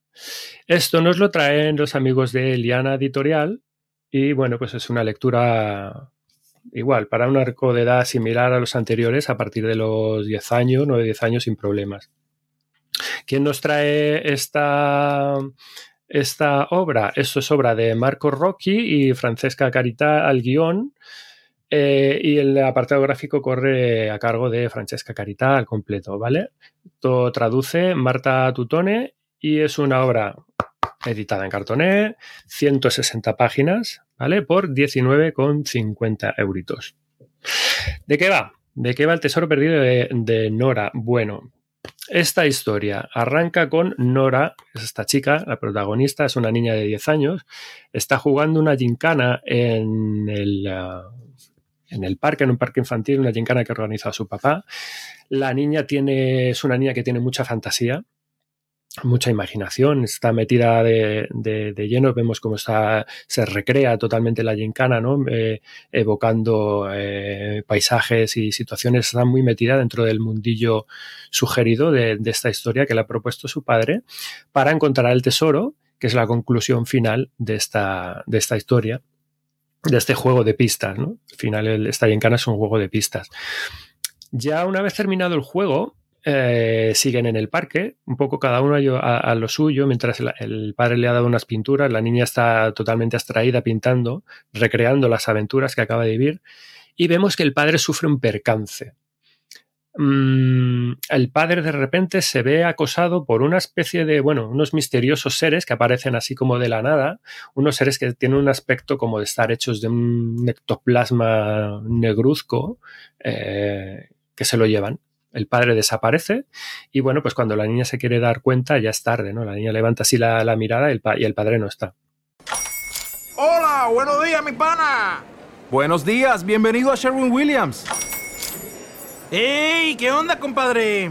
Esto nos lo traen los amigos de Liana Editorial y bueno, pues es una lectura igual, para un arco de edad similar a los anteriores, a partir de los 10 años, 9-10 años sin problemas. ¿Quién nos trae esta, esta obra? Esto es obra de Marco Rocchi y Francesca Carità al guion. Eh, y el apartado gráfico corre a cargo de Francesca Carità al completo, ¿vale? Todo traduce Marta Tutone y es una obra editada en cartoné, 160 páginas, ¿vale? Por 19,50 euritos. ¿De qué va? ¿De qué va el tesoro perdido de Nora? Bueno, esta historia arranca con Nora, es esta chica, la protagonista, es una niña de 10 años, está jugando una gincana en el, uh, en el parque, en un parque infantil, una gincana que organiza su papá. La niña tiene, es una niña que tiene mucha fantasía, mucha imaginación, está metida de, de, de, lleno, vemos cómo está, se recrea totalmente la gincana, ¿no? Eh, evocando eh, paisajes y situaciones, está muy metida dentro del mundillo sugerido de, esta historia que le ha propuesto su padre para encontrar el tesoro, que es la conclusión final de esta, de esta historia, de este juego de pistas, ¿no? Al final, esta gincana es un juego de pistas. Ya una vez terminado el juego, eh, siguen en el parque, un poco cada uno a, lo suyo, mientras el, el, padre le ha dado unas pinturas, la niña está totalmente abstraída pintando, recreando las aventuras que acaba de vivir, y vemos que el padre sufre un percance. Mm, el padre de repente se ve acosado por una especie de, bueno, unos misteriosos seres que aparecen así como de la nada, unos seres que tienen un aspecto como de estar hechos de un ectoplasma negruzco, eh, que se lo llevan el padre desaparece y bueno, pues cuando la niña se quiere dar cuenta ya es tarde, ¿no? La niña levanta así la, la mirada y el, y el, padre no está. Hola, buenos días, mi pana. Buenos días, bienvenido a Sherwin Williams. ¡Ey! ¿Qué onda, compadre?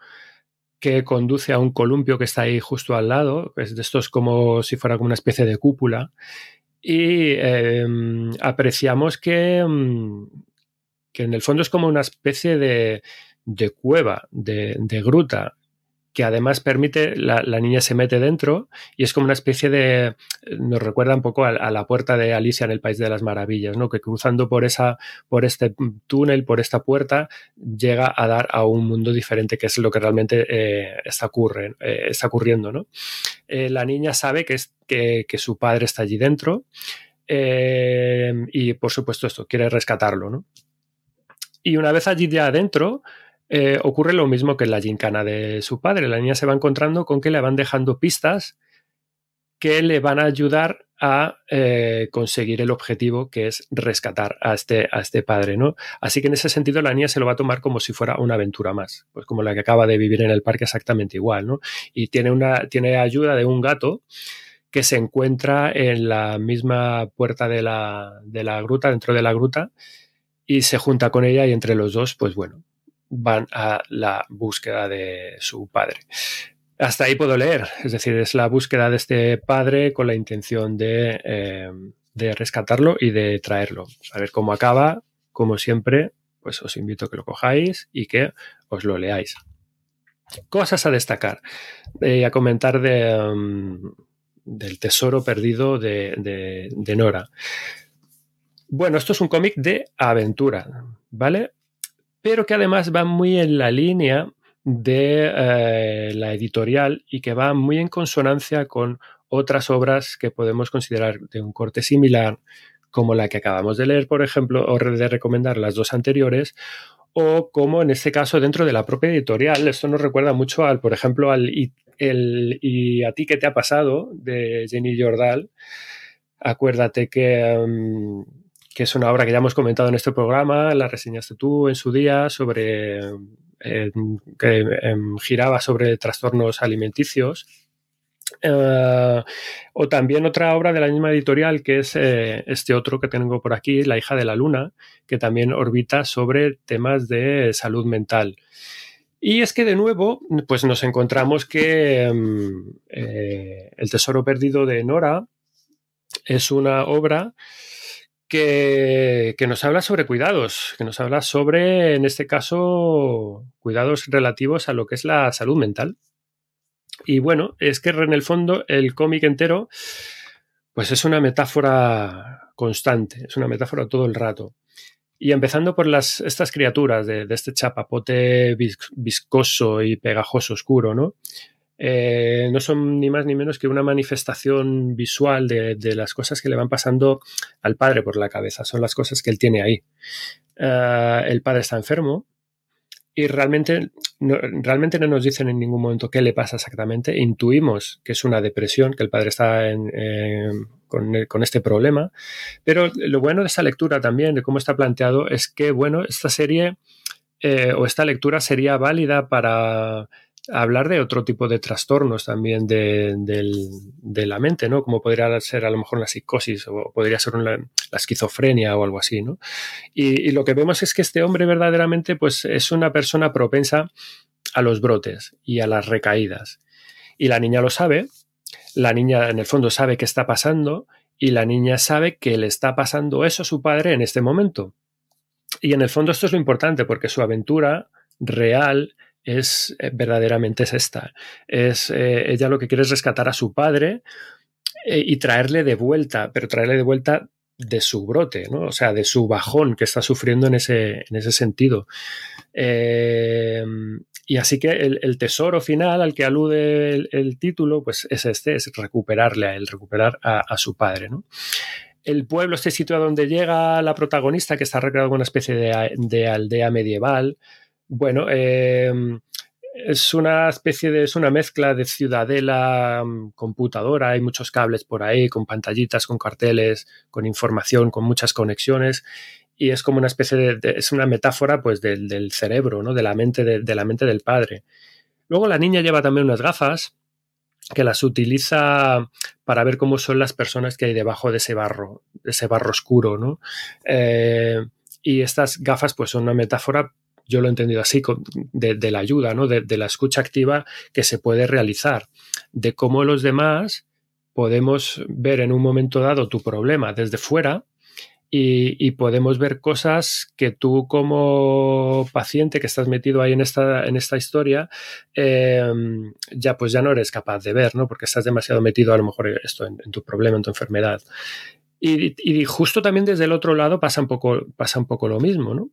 que conduce a un columpio que está ahí justo al lado. Es de estos como si fuera como una especie de cúpula. Y eh, apreciamos que, que, en el fondo es como una especie de, de cueva, de, de, gruta, que además permite, la, la, niña se mete dentro y es como una especie de, nos recuerda un poco a, la puerta de Alicia en el País de las Maravillas, ¿no? que cruzando por, esa, por este túnel, por esta puerta, llega a dar a un mundo diferente, que es lo que realmente eh, eh, está ocurriendo. ¿no? Eh, la niña sabe que, es, que, que, su padre está allí dentro y, por supuesto, esto, quiere rescatarlo. ¿no? Y una vez allí ya adentro, eh, ocurre lo mismo que en la gincana de su padre. La niña se va encontrando con que le van dejando pistas que le van a ayudar a eh, conseguir el objetivo que es rescatar a este, a este padre, ¿no? Así que en ese sentido la niña se lo va a tomar como si fuera una aventura más, pues como la que acaba de vivir en el parque exactamente igual, ¿no? Y tiene, una, tiene ayuda de un gato que se encuentra en la misma puerta de la, de la gruta, dentro de la gruta, y se junta con ella y entre los dos, pues bueno, van a la búsqueda de su padre. Hasta ahí puedo leer, es decir, es la búsqueda de este padre con la intención de, eh, de rescatarlo y de traerlo. A ver cómo acaba, como siempre, pues os invito a que lo cojáis y que os lo leáis. Cosas a destacar eh, a comentar de, um, del tesoro perdido de, de, de Nora. Bueno, esto es un cómic de aventura, ¿vale? Pero que además va muy en la línea de eh, la editorial y que va muy en consonancia con otras obras que podemos considerar de un corte similar, como la que acabamos de leer, por ejemplo, o de recomendar las dos anteriores, o como en este caso dentro de la propia editorial. Esto nos recuerda mucho al, por ejemplo, al y, el, y a ti qué te ha pasado de Jenny Jordal. Acuérdate que um, que es una obra que ya hemos comentado en este programa, la reseñaste tú en su día, sobre eh, que eh, giraba sobre trastornos alimenticios. Uh, o también otra obra de la misma editorial que es eh, este otro que tengo por aquí, La hija de la luna, que también orbita sobre temas de salud mental. Y es que de nuevo, pues nos encontramos que um, El tesoro perdido de Nora es una obra que, nos habla sobre cuidados, que nos habla sobre, en este caso, cuidados relativos a lo que es la salud mental. Y bueno, es que en el fondo el cómic entero, pues es una metáfora constante, es una metáfora todo el rato. Y empezando por las, estas criaturas de, de este chapapote viscoso y pegajoso oscuro, ¿no? Eh, no son ni más ni menos que una manifestación visual de, las cosas que le van pasando al padre por la cabeza. Son las cosas que él tiene ahí. Uh, el padre está enfermo y realmente no, realmente no nos dicen en ningún momento qué le pasa exactamente. Intuimos que es una depresión, que el padre está eh, con, con, este problema. Pero lo bueno de esta lectura también, de cómo está planteado, es que, bueno, esta serie eh, o esta lectura sería válida para hablar de otro tipo de trastornos también de, de, la mente, ¿no? Como podría ser a lo mejor la psicosis o podría ser una, la esquizofrenia o algo así, ¿no? Y, y, lo que vemos es que este hombre verdaderamente pues es una persona propensa a los brotes y a las recaídas. Y la niña lo sabe, la niña en el fondo sabe qué está pasando y la niña sabe que le está pasando eso a su padre en este momento. Y en el fondo esto es lo importante porque su aventura real es eh, verdaderamente es esta. Es, eh, ella lo que quiere es rescatar a su padre eh, y traerle de vuelta, pero traerle de vuelta de su brote, ¿no? O sea, de su bajón que está sufriendo en ese, en ese sentido. Y así que el, tesoro final al que alude el, título, pues es este, es recuperarle a él, recuperar a, su padre, ¿no? el pueblo, este sitio a donde llega la protagonista, que está recreado como una especie de, de aldea medieval, bueno, eh, es una especie de, es una mezcla de ciudadela, mm, computadora, hay muchos cables por ahí, con pantallitas, con carteles, con información, con muchas conexiones, y es como una especie de, es una metáfora pues del, del, cerebro, ¿no? De la mente, de, de la mente del padre. Luego la niña lleva también unas gafas que las utiliza para ver cómo son las personas que hay debajo de ese barro, de ese barro oscuro, ¿no? Eh, y estas gafas pues son una metáfora yo lo he entendido así, de, de la ayuda, ¿no? De, la escucha activa que se puede realizar, de cómo los demás podemos ver en un momento dado tu problema desde fuera y, podemos ver cosas que tú como paciente que estás metido ahí en esta, en esta historia, eh, ya pues ya no eres capaz de ver, ¿no? Porque estás demasiado metido a lo mejor esto en, en tu problema, en tu enfermedad. Y, y, justo también desde el otro lado pasa un poco, pasa un poco lo mismo, ¿no?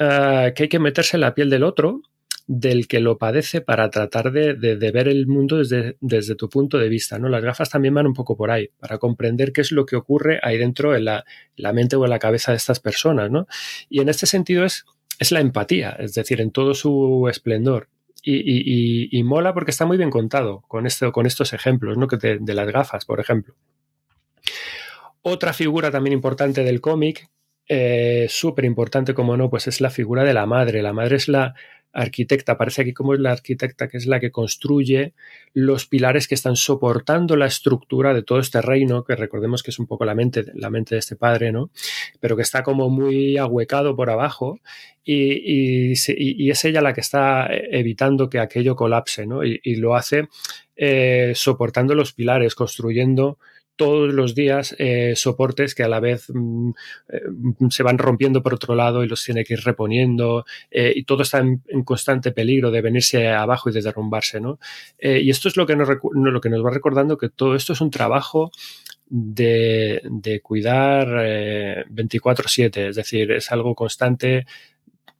Uh, que hay que meterse en la piel del otro, del que lo padece, para tratar de, ver el mundo desde, tu punto de vista, ¿no? Las gafas también van un poco por ahí, para comprender qué es lo que ocurre ahí dentro en la, mente o en la cabeza de estas personas, ¿no? Y en este sentido es, la empatía, es decir, en todo su esplendor. Y, mola porque está muy bien contado con, esto, con estos ejemplos, ¿no? De las gafas, por ejemplo. Otra figura también importante del cómic eh, súper importante, como no, pues es la figura de la madre. La madre es la arquitecta, parece aquí como es la arquitecta que es la que construye los pilares que están soportando la estructura de todo este reino, que recordemos que es un poco la mente, la mente de este padre, ¿no? Pero que está como muy ahuecado por abajo y, y, es ella la que está evitando que aquello colapse, ¿no? Y, y lo hace eh, soportando los pilares, construyendo todos los días eh, soportes que a la vez mm, eh, se van rompiendo por otro lado y los tiene que ir reponiendo eh, y todo está en, en, constante peligro de venirse abajo y de derrumbarse, ¿no? Y esto es lo que, nos, lo que nos va recordando que todo esto es un trabajo de, de cuidar 24/7, es decir, es algo constante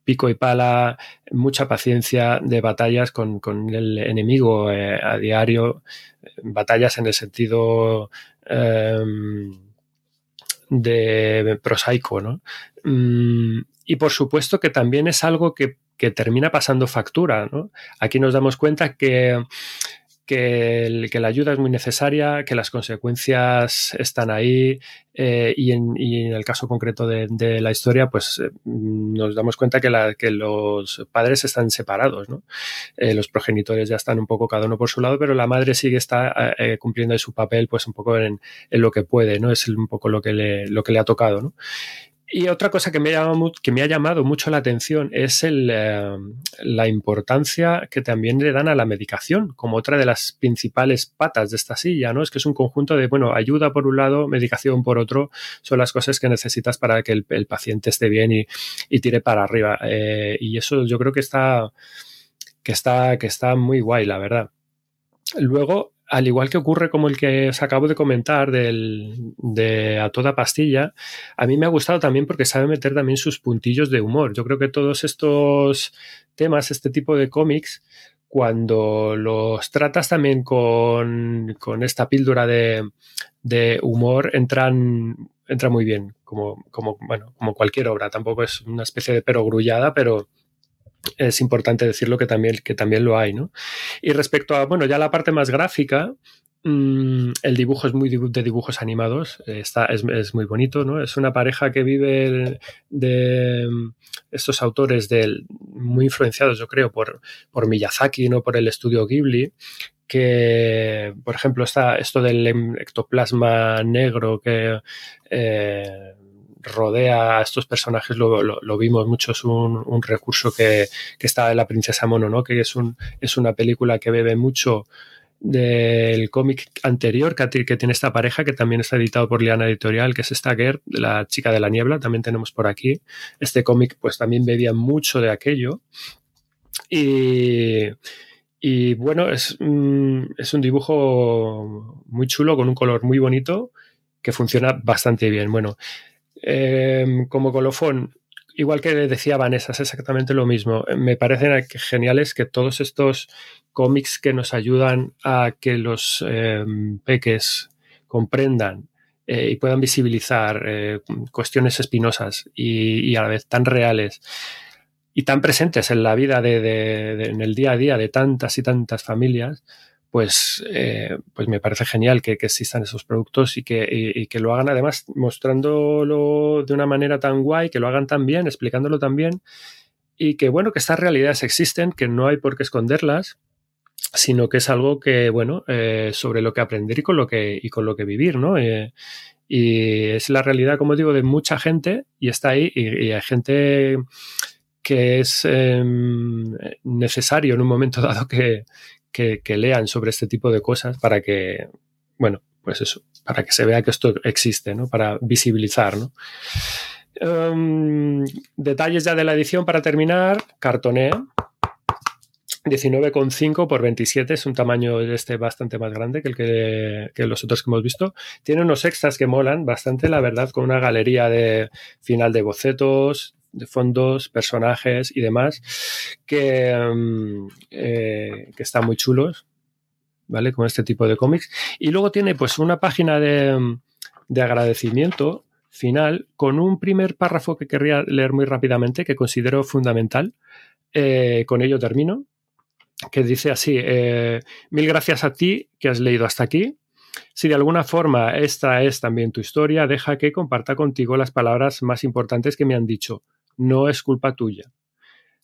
pico y pala, mucha paciencia de batallas con, con el enemigo eh, a diario, batallas en el sentido eh, de prosaico, ¿no? Mm, y por supuesto que también es algo que, que termina pasando factura, ¿no? Aquí nos damos cuenta que que, que, la ayuda es muy necesaria, que las consecuencias están ahí eh, y, en, y, en, el caso concreto de, de la historia, pues eh, nos damos cuenta que, la, que, los padres están separados, ¿no? Eh, los progenitores ya están un poco cada uno por su lado, pero la madre sigue está cumpliendo su papel, pues un poco en, en, lo que puede, ¿no? Es un poco lo que le, lo que le ha tocado, ¿no? Y otra cosa que me, ha llamado, mucho la atención es el, eh, la importancia que también le dan a la medicación, como otra de las principales patas de esta silla, ¿no? Es que es un conjunto de, bueno, ayuda por un lado, medicación por otro, son las cosas que necesitas para que el, paciente esté bien y, y tire para arriba. Eh, y eso yo creo que está, que está, que está muy guay, la verdad. Luego, al igual que ocurre como el que os acabo de comentar del, de A Toda Pastilla, a mí me ha gustado también porque sabe meter también sus puntillos de humor. Yo creo que todos estos temas, este tipo de cómics, cuando los tratas también con, con esta píldora de, de, humor, entran, entra muy bien, como, como, bueno, como cualquier obra. Tampoco es una especie de pero grullada, pero es importante decirlo que también, que también lo hay, ¿no? Y respecto a, bueno, ya la parte más gráfica, mmm, el dibujo es muy de dibujos animados, está, es, es, muy bonito, ¿no? Es una pareja que vive de estos autores del, muy influenciados, yo creo, por, por Miyazaki, no por el estudio Ghibli, que, por ejemplo, está esto del ectoplasma negro que... Eh, rodea a estos personajes lo, lo, vimos mucho, es un, recurso que, que, está en La Princesa Mononoke, que es, un, es una película que bebe mucho del cómic anterior que, tiene esta pareja, que también está editado por Liana Editorial, que es esta Girl, la chica de la niebla, también tenemos por aquí. Este cómic pues también bebía mucho de aquello. Y, y bueno, es, mm, es un dibujo muy chulo, con un color muy bonito, que funciona bastante bien. Bueno, eh, como colofón, igual que decía Vanessa, es exactamente lo mismo. Me parecen geniales que todos estos cómics que nos ayudan a que los eh, peques comprendan eh, y puedan visibilizar eh, cuestiones espinosas y, a la vez tan reales y tan presentes en la vida de, de, en el día a día de tantas y tantas familias, pues, eh, pues me parece genial que, existan esos productos y que, y, que lo hagan además mostrándolo de una manera tan guay, que lo hagan tan bien, explicándolo tan bien y que bueno, que estas realidades existen, que no hay por qué esconderlas, sino que es algo que, bueno, eh, sobre lo que aprender y con lo que, y con lo que vivir, ¿no? Eh, y es la realidad, como digo, de mucha gente y está ahí y, hay gente que es eh, necesario en un momento [LAUGHS] dado que, que, lean sobre este tipo de cosas para que, bueno, pues eso, para que se vea que esto existe, ¿no? Para visibilizar, ¿no? Um, detalles ya de la edición para terminar, cartoné. 19,5 por 27 es un tamaño este bastante más grande que el que, que, los otros que hemos visto. Tiene unos extras que molan bastante, la verdad, con una galería de final de bocetos, de fondos, personajes y demás, que, um, eh, que están muy chulos, ¿vale? Con este tipo de cómics. Y luego tiene pues una página de, de agradecimiento final con un primer párrafo que querría leer muy rápidamente, que considero fundamental. Eh, con ello termino, que dice así, eh, mil gracias a ti que has leído hasta aquí. Si de alguna forma esta es también tu historia, deja que comparta contigo las palabras más importantes que me han dicho no es culpa tuya.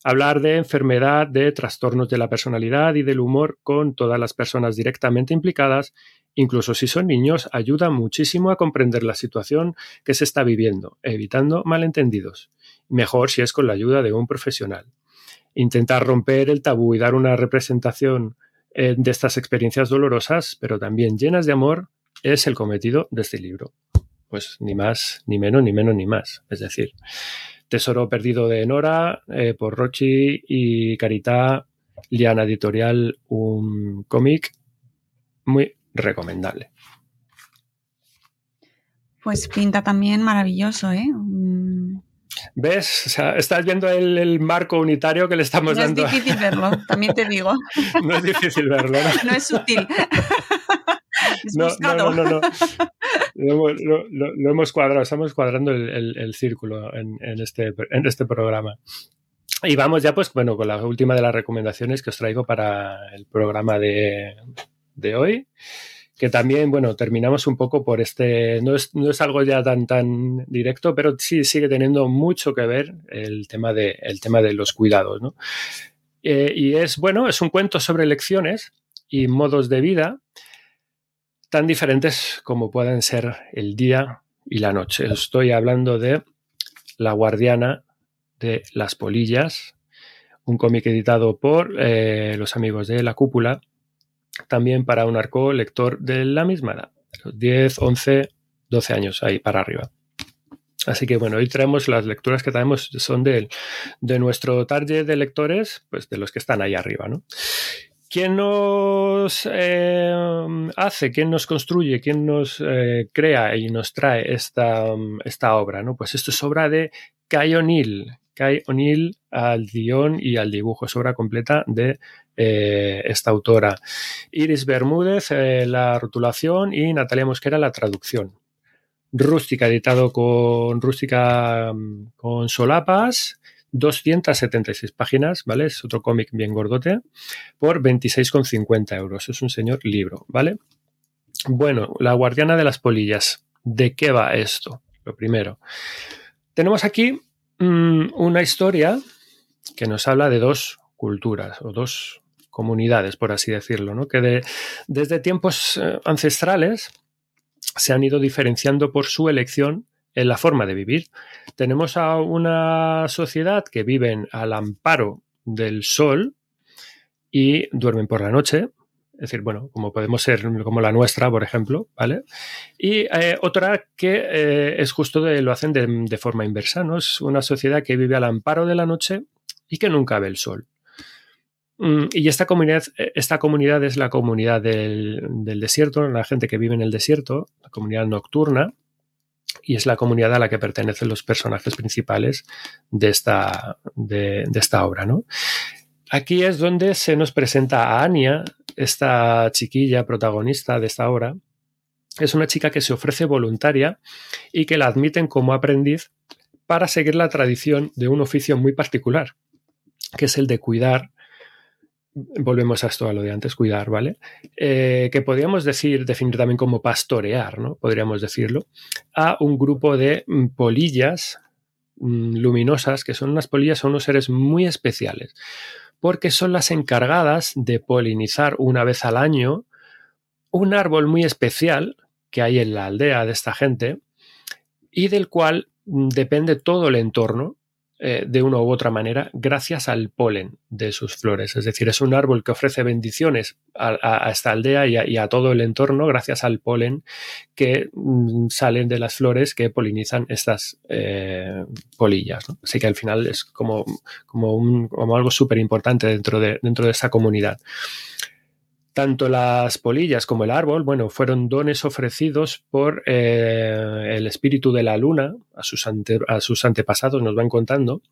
Hablar de enfermedad, de trastornos de la personalidad y del humor con todas las personas directamente implicadas, incluso si son niños, ayuda muchísimo a comprender la situación que se está viviendo, evitando malentendidos. Mejor si es con la ayuda de un profesional. Intentar romper el tabú y dar una representación eh, de estas experiencias dolorosas, pero también llenas de amor, es el cometido de este libro. Pues ni más, ni menos, ni menos, ni más. Es decir, Tesoro Perdido de Nora, eh, por Rochi y Carita, Liana Editorial, un cómic muy recomendable. Pues pinta también maravilloso, ¿eh? ¿Ves? O sea, estás viendo el, el, marco unitario que le estamos no dando. No es difícil verlo, también te digo. [LAUGHS] no es difícil verlo. No, [LAUGHS] no es sutil. [LAUGHS] es no, no, no, no, Lo, hemos cuadrado, estamos cuadrando el, círculo este, en este programa. Y vamos ya, pues, bueno, con la última de las recomendaciones que os traigo para el programa de, de hoy que también, bueno, terminamos un poco por este, no es, no es, algo ya tan, tan directo, pero sí sigue teniendo mucho que ver el tema de, el tema de los cuidados, ¿no? Eh, y es, bueno, es un cuento sobre lecciones y modos de vida tan diferentes como pueden ser el día y la noche. Estoy hablando de La guardiana de las polillas, un cómic editado por eh, los amigos de La Cúpula, también para un arco lector de la misma edad, 10, 11, 12 años ahí para arriba. Así que bueno, hoy traemos las lecturas que traemos son de, de nuestro target de lectores, pues de los que están ahí arriba, ¿no? ¿Quién nos eh, hace, quién nos construye, quién nos eh, crea y nos trae esta, esta, obra? ¿no? Pues esto es obra de Kai O'Neill. Kai O'Neill al guion y al dibujo. Es obra completa de eh, esta autora. Iris Bermúdez, la rotulación y Natalia Mosquera, la traducción. Rústica, editado con Rústica con solapas 276 páginas, ¿vale? Es otro cómic bien gordote, por 26,50 euros. Es un señor libro, ¿vale? Bueno, La Guardiana de las Polillas. ¿De qué va esto? Lo primero. Tenemos aquí mmm, una historia que nos habla de dos culturas o dos comunidades, por así decirlo, ¿no? que de, desde tiempos eh, ancestrales se han ido diferenciando por su elección en la forma de vivir. Tenemos a una sociedad que viven al amparo del sol y duermen por la noche. Es decir, bueno, como podemos ser como la nuestra, por ejemplo, ¿vale? Y eh, otra que eh, es justo de, lo hacen de, forma inversa, ¿no? Es una sociedad que vive al amparo de la noche y que nunca ve el sol. Mm, y esta comunidad, esta comunidad es la comunidad del desierto, la gente que vive en el desierto, la comunidad nocturna, y es la comunidad a la que pertenecen los personajes principales de esta, de, esta obra. ¿no? Aquí es donde se nos presenta a Anya, esta chiquilla protagonista de esta obra. Es una chica que se ofrece voluntaria y que la admiten como aprendiz para seguir la tradición de un oficio muy particular, que es el de cuidar volvemos a esto, a lo de antes, cuidar, ¿vale? Eh, que podríamos decir, definir también como pastorear, ¿no? Podríamos decirlo, a un grupo de mm, polillas mm, luminosas, que son unas polillas, son unos seres muy especiales, porque son las encargadas de polinizar una vez al año un árbol muy especial que hay en la aldea de esta gente y del cual mm, depende todo el entorno eh, de una u otra manera gracias al polen de sus flores. Es decir, es un árbol que ofrece bendiciones a, esta aldea y a, todo el entorno gracias al polen que mm, salen de las flores que polinizan estas eh, polillas. Así que al final es como, como algo súper importante dentro de, dentro de esta comunidad. Tanto las polillas como el árbol, bueno, fueron dones ofrecidos por eh, el espíritu de la luna a sus, antepasados, nos van contando,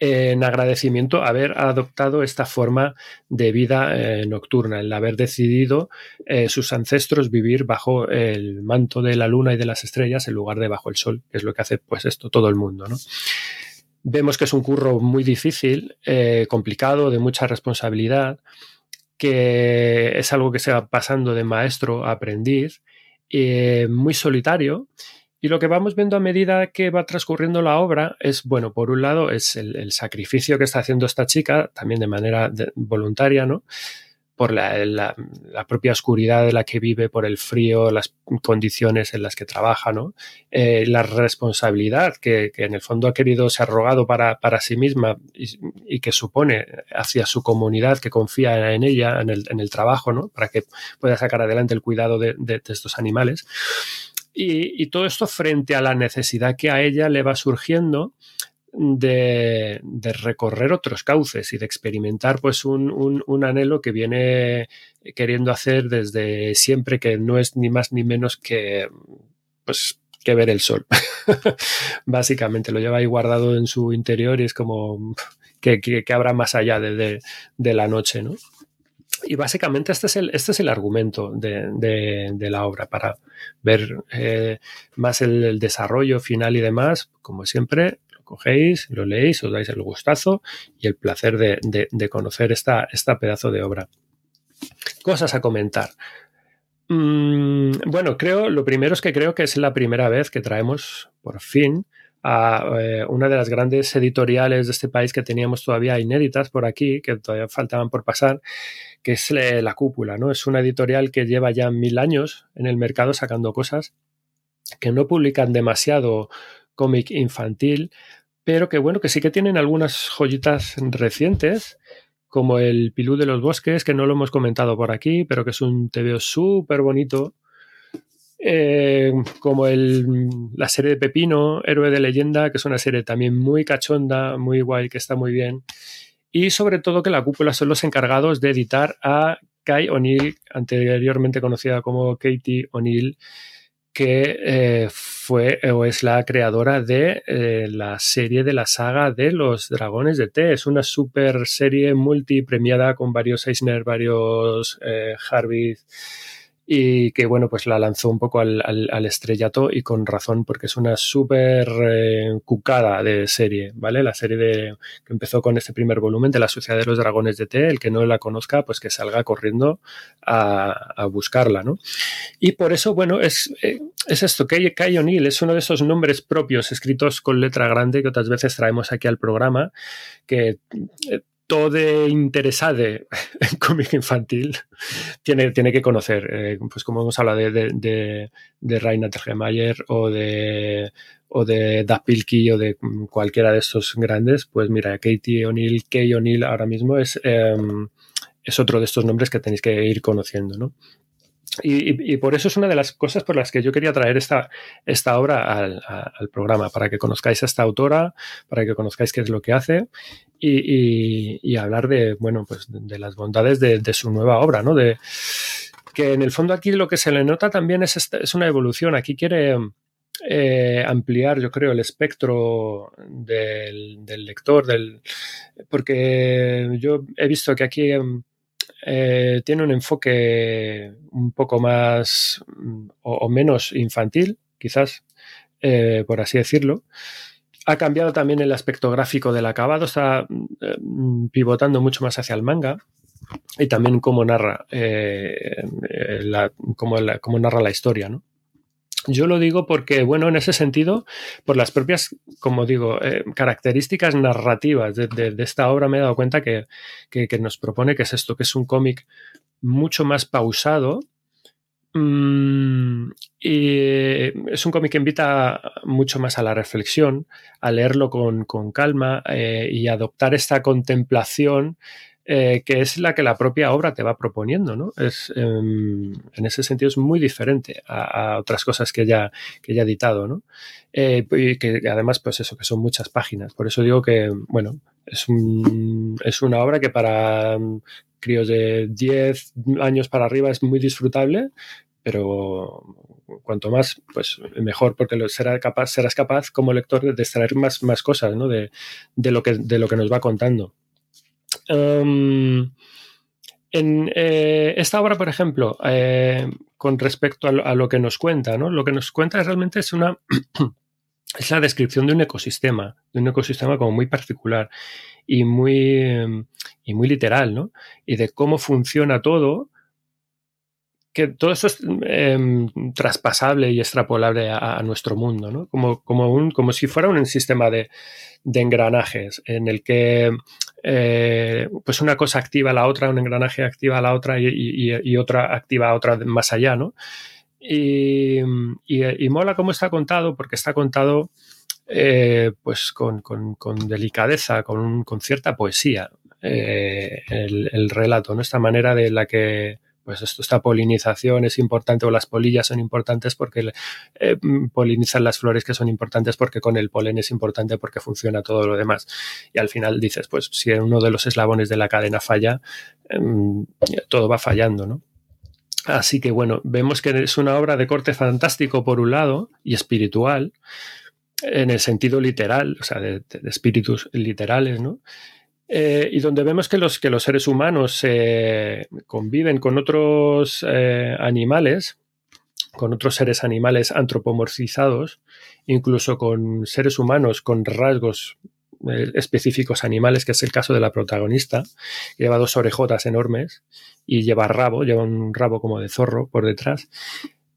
en agradecimiento haber adoptado esta forma de vida eh, nocturna, el haber decidido eh, sus ancestros vivir bajo el manto de la luna y de las estrellas en lugar de bajo el sol, que es lo que hace pues esto todo el mundo, ¿no? Vemos que es un curro muy difícil, complicado, de mucha responsabilidad, que es algo que se va pasando de maestro a aprendiz, eh, muy solitario. Y lo que vamos viendo a medida que va transcurriendo la obra es, bueno, por un lado es el, el sacrificio que está haciendo esta chica, también de manera de, voluntaria, ¿no? Por la, propia oscuridad de la que vive, por el frío, las condiciones en las que trabaja, ¿no? Eh, la responsabilidad que, en el fondo ha querido, se ha rogado para, para sí misma y, que supone hacia su comunidad que confía en ella, en el, en el trabajo, ¿no? Para que pueda sacar adelante el cuidado de, de, de estos animales. Y, y, todo esto frente a la necesidad que a ella le va surgiendo de, recorrer otros cauces y de experimentar pues un, un, anhelo que viene queriendo hacer desde siempre que no es ni más ni menos que pues que ver el sol [LAUGHS] básicamente lo lleva ahí guardado en su interior y es como que, que, habrá más allá de, de, la noche ¿no? y básicamente este es el, este es el argumento de, de, la obra para ver eh, más el desarrollo final y demás como siempre cogéis, lo leéis, os dais el gustazo y el placer de, de, conocer esta, esta, pedazo de obra. Cosas a comentar. Mm, bueno, creo, lo primero es que creo que es la primera vez que traemos, por fin, a eh, una de las grandes editoriales de este país que teníamos todavía inéditas por aquí, que todavía faltaban por pasar, que es eh, La Cúpula, ¿no? Es una editorial que lleva ya mil años en el mercado sacando cosas que no publican demasiado cómic infantil, pero que bueno, que sí que tienen algunas joyitas recientes, como el Pilú de los Bosques, que no lo hemos comentado por aquí, pero que es un TVO súper bonito. Eh, como el, la serie de Pepino, Héroe de Leyenda, que es una serie también muy cachonda, muy guay, que está muy bien. Y sobre todo que la cúpula son los encargados de editar a Kai O'Neill, anteriormente conocida como Katie O'Neill, que eh, fue o es la creadora de eh, la serie de la saga de los dragones de T. Es una super serie multipremiada con varios Eisner, varios eh, Harvey y que bueno, pues la lanzó un poco al, al, estrellato y con razón porque es una súper eh, cucada de serie, ¿vale? La serie de, que empezó con este primer volumen de La Sociedad de los Dragones de T, el que no la conozca, pues que salga corriendo a, a buscarla, ¿no? Y por eso, bueno, es, eh, es esto, Kay, Kay O'Neill es uno de esos nombres propios escritos con letra grande que otras veces traemos aquí al programa, que todo interesado en cómic infantil tiene, tiene que conocer, eh, pues como hemos hablado de, de, de, o de o de o de cualquiera de estos grandes, pues mira, Katie O'Neill, Kay O'Neill ahora mismo es, eh, es otro de estos nombres que tenéis que ir conociendo, ¿no? Y, y, por eso es una de las cosas por las que yo quería traer esta, esta obra al, programa, para que conozcáis a esta autora, para que conozcáis qué es lo que hace y, hablar de, bueno, pues de, las bondades de, su nueva obra, ¿no? De, que en el fondo aquí lo que se le nota también es, esta, es una evolución. Aquí quiere eh, ampliar, yo creo, el espectro del, del lector, del, porque yo he visto que aquí eh, tiene un enfoque un poco más o, o menos infantil, quizás, eh, por así decirlo. Ha cambiado también el aspecto gráfico del acabado, está eh, pivotando mucho más hacia el manga y también cómo narra, la, cómo narra la historia, ¿no? Yo lo digo porque, bueno, en ese sentido, por las propias, como digo, eh, características narrativas de, esta obra me he dado cuenta que, que, nos propone que es esto, que es un cómic mucho más pausado. Mmm, y es un cómic que invita mucho más a la reflexión, a leerlo con, con calma eh, y adoptar esta contemplación eh, que es la que la propia obra te va proponiendo, ¿no? Es, eh, en ese sentido es muy diferente a, otras cosas que ya, que ya editado, ¿no? Eh, y que además, pues eso, que son muchas páginas. Por eso digo que, bueno, es, es una obra que para críos de 10 años para arriba es muy disfrutable, pero cuanto más, pues mejor, porque lo, será capaz, serás capaz como lector de extraer más, más cosas ¿no? de, de, lo que, de lo que nos va contando. Um, en eh, esta obra, por ejemplo, eh, con respecto a lo, que nos cuenta, ¿no? Lo que nos cuenta realmente es una [CLEARS THROAT] es la descripción de un ecosistema, de un ecosistema como muy particular y muy, y muy literal, ¿no? Y de cómo funciona todo, que todo esto es eh, traspasable y extrapolable a, nuestro mundo, ¿no? Como, como, un, como si fuera un sistema de, de engranajes en el que eh, pues una cosa activa a la otra, un engranaje activa a la otra y, otra activa a otra más allá, ¿no? Y, y, mola cómo está contado, porque está contado eh, pues con, con, con, delicadeza, con, con cierta poesía, eh, el, el, relato, ¿no? Esta manera de la que pues esto, esta polinización es importante o las polillas son importantes porque eh, polinizan las flores que son importantes porque con el polen es importante porque funciona todo lo demás. Y al final dices, pues si uno de los eslabones de la cadena falla, eh, todo va fallando, ¿no? Así que bueno, vemos que es una obra de corte fantástico por un lado y espiritual, en el sentido literal, o sea, de espíritus literales, ¿no? Eh, y donde vemos que los, que los seres humanos eh, conviven con otros eh, animales, con otros seres animales antropomorfizados, incluso con seres humanos con rasgos específicos animales, que es el caso de la protagonista, que lleva dos orejotas enormes y lleva rabo, lleva un rabo como de zorro por detrás.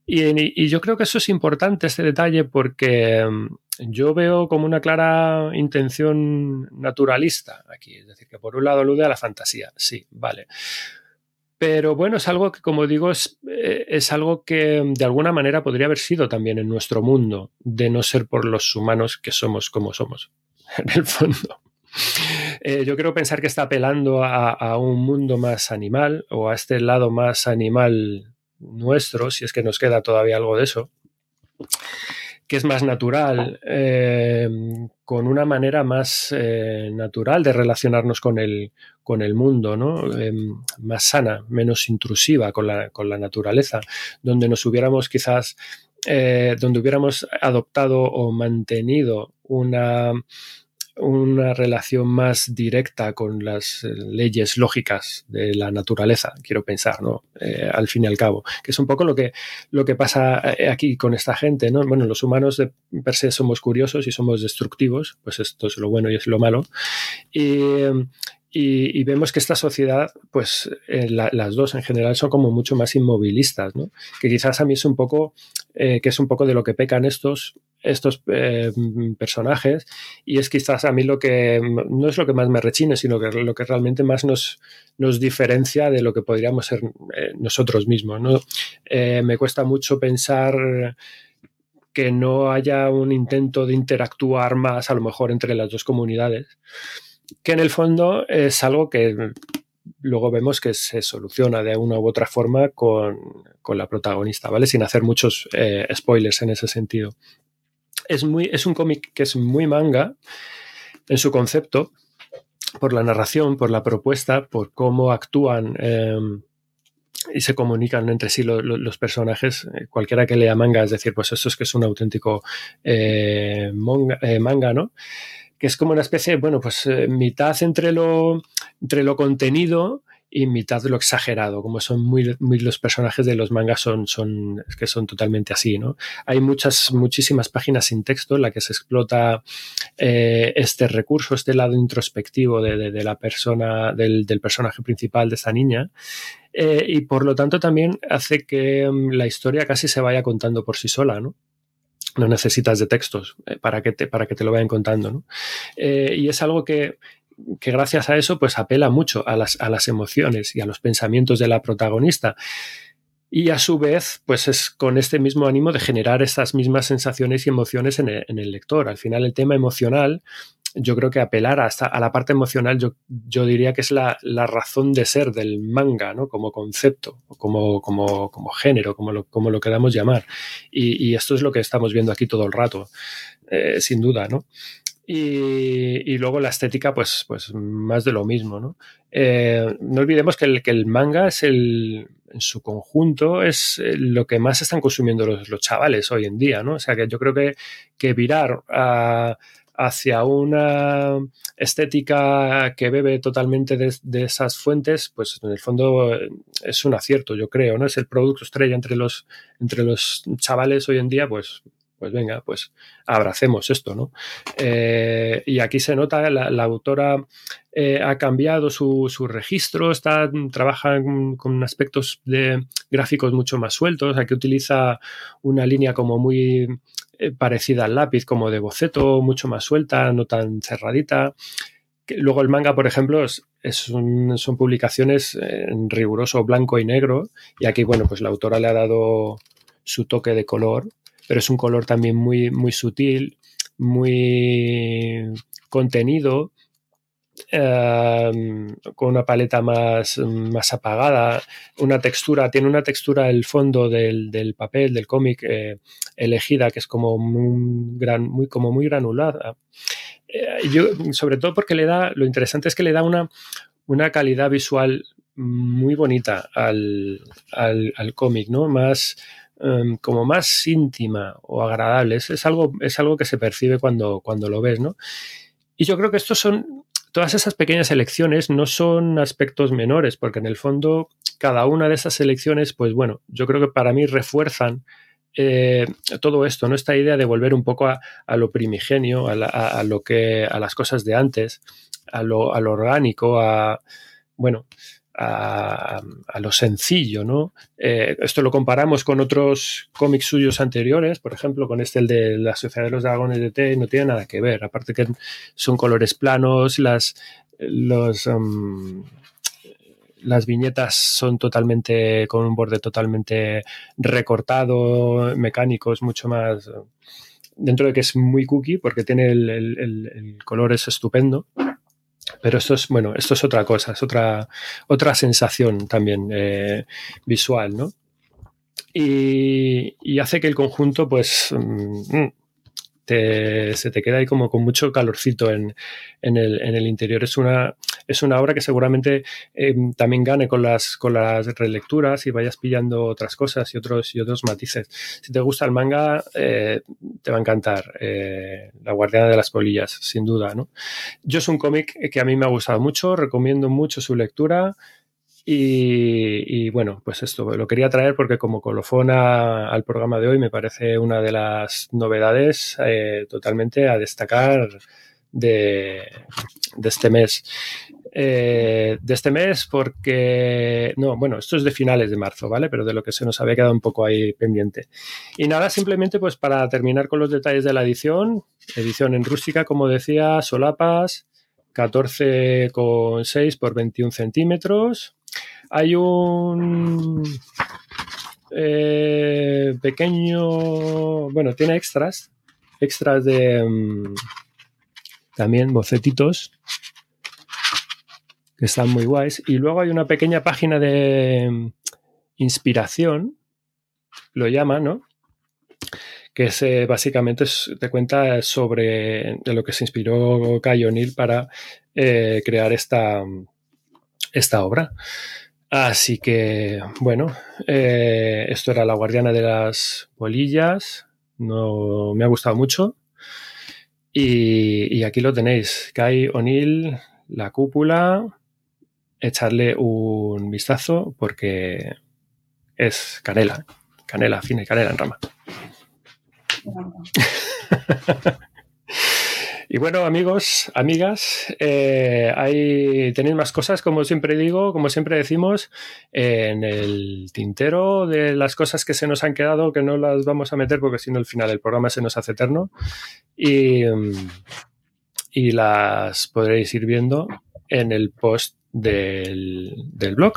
Y, yo creo que eso es importante, este detalle, porque mm, yo veo como una clara intención naturalista aquí. Es decir, que por un lado alude a la fantasía, sí, vale. Pero bueno, es algo que, como digo, es, eh, es, algo que de alguna manera podría haber sido también en nuestro mundo, de no ser por los humanos que somos como somos, [LAUGHS] en el fondo. Eh, yo creo pensar que está apelando a, un mundo más animal o a este lado más animal nuestro, si es que nos queda todavía algo de eso que es más natural, eh, con una manera más eh, natural de relacionarnos con el, con el mundo, ¿no? Eh, más sana, menos intrusiva con la, con la naturaleza, donde nos hubiéramos quizás, donde hubiéramos adoptado o mantenido una una relación más directa con las eh, leyes lógicas de la naturaleza, quiero pensar, ¿no? Eh, al fin y al cabo, que es un poco lo que, lo que pasa eh, aquí con esta gente, ¿no? Bueno, los humanos de per se somos curiosos y somos destructivos, pues esto es lo bueno y es lo malo. Y, y, vemos que esta sociedad, pues eh, la, las dos en general son como mucho más inmovilistas, ¿no? Que quizás a mí es un poco, eh, que es un poco de lo que pecan estos, estos eh, personajes y es quizás a mí lo que no es lo que más me rechine, sino que lo que realmente más nos, nos diferencia de lo que podríamos ser eh, nosotros mismos, ¿no? Eh, me cuesta mucho pensar que no haya un intento de interactuar más a lo mejor entre las dos comunidades que en el fondo es algo que luego vemos que se soluciona de una u otra forma con, con la protagonista, ¿vale? Sin hacer muchos eh, spoilers en ese sentido. Es, muy, es un cómic que es muy manga en su concepto, por la narración, por la propuesta, por cómo actúan eh, y se comunican entre sí lo, lo, los personajes. Cualquiera que lea manga, es decir, pues eso es que es un auténtico eh, manga, manga, ¿no? Que es como una especie, bueno, pues eh, mitad entre lo, entre lo contenido y mitad lo exagerado, como son muy, muy, los personajes de los mangas son, son, que son totalmente así, ¿no? Hay muchas, muchísimas páginas sin texto en la que se explota eh, este recurso, este lado introspectivo de, de, la persona, del, del, personaje principal de esta niña, eh, y por lo tanto también hace que um, la historia casi se vaya contando por sí sola, ¿no? No necesitas de textos eh, para, que te, para que te lo vayan contando. ¿no? Eh, y es algo que, que, gracias a eso pues apela mucho a las, a las emociones y a los pensamientos de la protagonista. Y a su vez, pues es con este mismo ánimo de generar estas mismas sensaciones y emociones en el, en el lector. Al final, el tema emocional yo creo que apelar hasta a la parte emocional, yo, yo diría que es la, la, razón de ser del manga, ¿no? Como concepto, como, como, como género, como lo, como lo queramos llamar. Y, y, esto es lo que estamos viendo aquí todo el rato, eh, sin duda, ¿no? Y, y, luego la estética, pues, pues más de lo mismo, ¿no? Eh, no olvidemos que el, que el manga es el, en su conjunto, es lo que más están consumiendo los, los chavales hoy en día, ¿no? O sea que yo creo que, que virar a hacia una estética que bebe totalmente de, esas fuentes, pues en el fondo es un acierto, yo creo, ¿no? Es el producto estrella entre los, entre los chavales hoy en día, pues, pues venga, pues abracemos esto, ¿no? Eh, y aquí se nota, la, la autora eh, ha cambiado su, su, registro, está, trabaja con, aspectos de gráficos mucho más sueltos, aquí utiliza una línea como muy eh, parecida al lápiz, como de boceto, mucho más suelta, no tan cerradita. Luego el manga, por ejemplo, es, son publicaciones en riguroso blanco y negro y aquí, bueno, pues la autora le ha dado su toque de color, pero es un color también muy, muy sutil, muy contenido, eh, con una paleta más, más, apagada, una textura, tiene una textura el fondo del, del papel, del cómic eh, elegida, que es como muy, gran, muy, como muy granulada. Eh, sobre todo porque le da, lo interesante es que le da una, una calidad visual muy bonita al, al, al cómic, ¿no? Más, um, como más íntima o agradable. Es, es, algo, es algo que se percibe cuando, cuando lo ves, ¿no? Y yo creo que estos son todas esas pequeñas elecciones no son aspectos menores, porque en el fondo cada una de esas elecciones, pues bueno, yo creo que para mí refuerzan eh, todo esto, ¿no? Esta idea de volver un poco a, lo primigenio, a, lo que, a las cosas de antes, a lo, a lo orgánico, a, bueno, a, lo sencillo, ¿no? Eh, esto lo comparamos con otros cómics suyos anteriores, por ejemplo, con este, el de la Sociedad de los Dragones de T, no tiene nada que ver, aparte que son colores planos, las, los, um, las viñetas son totalmente con un borde totalmente recortado, mecánico, es mucho más dentro de que es muy cookie porque tiene el- el- el color es estupendo. Pero esto es, bueno, esto es otra cosa, es otra, otra sensación también eh, visual, ¿no? Y, y hace que el conjunto, pues, mm, te- se te queda ahí como con mucho calorcito en, en el, en el interior. Es una, es una obra que seguramente eh, también gane con las, con las relecturas y vayas pillando otras cosas y otros, y otros matices. Si te gusta el manga, eh, te va a encantar eh, La Guardiana de las Polillas, sin duda. ¿no? Yo es un cómic que a mí me ha gustado mucho, recomiendo mucho su lectura. Y, bueno, pues esto lo quería traer porque como colofón a- al programa de hoy me parece una de las novedades totalmente a destacar de, este mes. Eh, de este mes porque, no, bueno, esto es de finales de marzo, ¿vale? Pero de lo que se nos había quedado un poco ahí pendiente. Y nada, simplemente pues para terminar con los detalles de la edición, edición en rústica, como decía, solapas, 14,6 por 21 centímetros. Hay un eh, pequeño, bueno, tiene extras, extras de mm, también bocetitos que están muy guays. Y luego hay una pequeña página de mm, inspiración, lo llama, ¿no? Que es, eh, básicamente te cuenta sobre de lo que se inspiró Kai O'Neill para eh, crear esta, esta obra. Así que, bueno, eh, esto era La Guardiana de las Bolillas. No, me ha gustado mucho. Y, y aquí lo tenéis. Kai O'Neill, la cúpula. Echarle un vistazo porque es canela. Canela fina y canela en rama. [LAUGHS] Y bueno, amigos, amigas, eh, hay, tenéis más cosas, como siempre digo, como siempre decimos, en el tintero de las cosas que se nos han quedado, que no las vamos a meter porque si no al final el programa se nos hace eterno. Y, y las podréis ir viendo en el post del, del blog.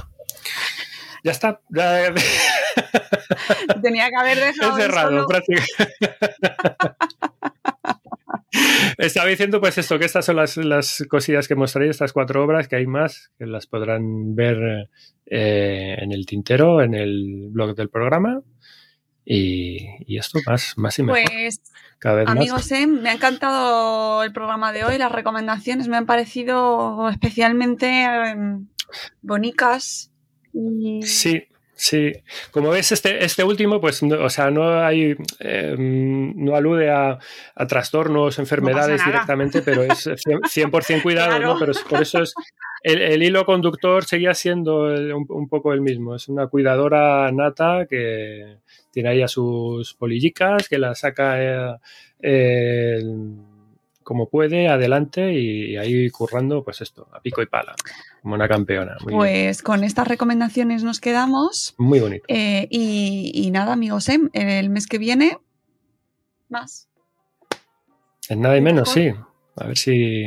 Ya está. Tenía que haber [LAUGHS] dejado cerrado solo- prácticamente. [LAUGHS] Estaba diciendo pues esto, que estas son las, las cosillas que hemos traído, estas cuatro obras, que hay más, que las podrán ver eh, en el tintero, en el blog del programa. Y, y esto más, más y mejor. Pues cada vez Amigos, más. eh, me ha encantado el programa de hoy, las recomendaciones me han parecido especialmente eh, bonitas. Y... Sí, sí. Como ves, este, este último, pues, no, o sea, no hay, eh, no alude a, a trastornos, enfermedades directamente, pero es 100%, 100% cuidado, Claro. ¿no? Pero es- por eso es, el, el hilo conductor seguía siendo el- un, un poco el mismo. Es una cuidadora nata que tiene ahí a sus polillicas, que la saca eh, eh, como puede, adelante y ahí currando, pues esto, a pico y pala, como una campeona. Muy, Pues con estas recomendaciones nos quedamos. muy bonito. Eh, y, y nada, amigos, eh, el mes que viene, más. En nada y menos, sí. A ver si.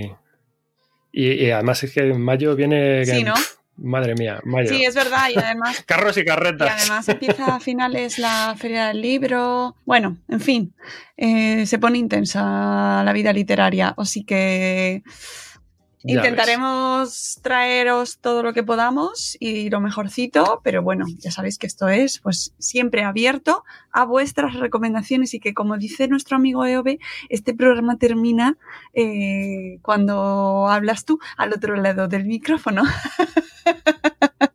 Y, y además es que en mayo viene. Sí, ¿no? Madre mía, mayo. Sí, es verdad, y además [LAUGHS] Carros y Y carretas. además empieza a finales la feria del libro. Bueno, en fin, eh, se pone intensa la vida literaria. Así que Intentaremos traeros todo lo que podamos y lo mejorcito, pero bueno, ya sabéis que esto es pues siempre abierto a vuestras recomendaciones y que como dice nuestro amigo Eove, este programa termina eh, cuando hablas tú al otro lado del micrófono. [LAUGHS]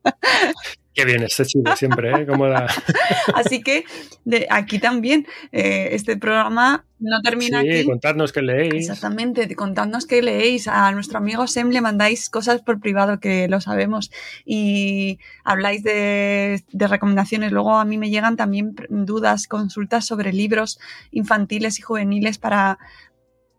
Qué bien este chico siempre, ¿eh? Como la... [LAUGHS] Así que de aquí también, eh, este programa no termina Sí, aquí. contadnos que leéis. Exactamente, contadnos que leéis. A nuestro amigo Sem le mandáis cosas por privado que lo sabemos y habláis de, de recomendaciones. Luego a mí me llegan también dudas, consultas sobre libros infantiles y juveniles para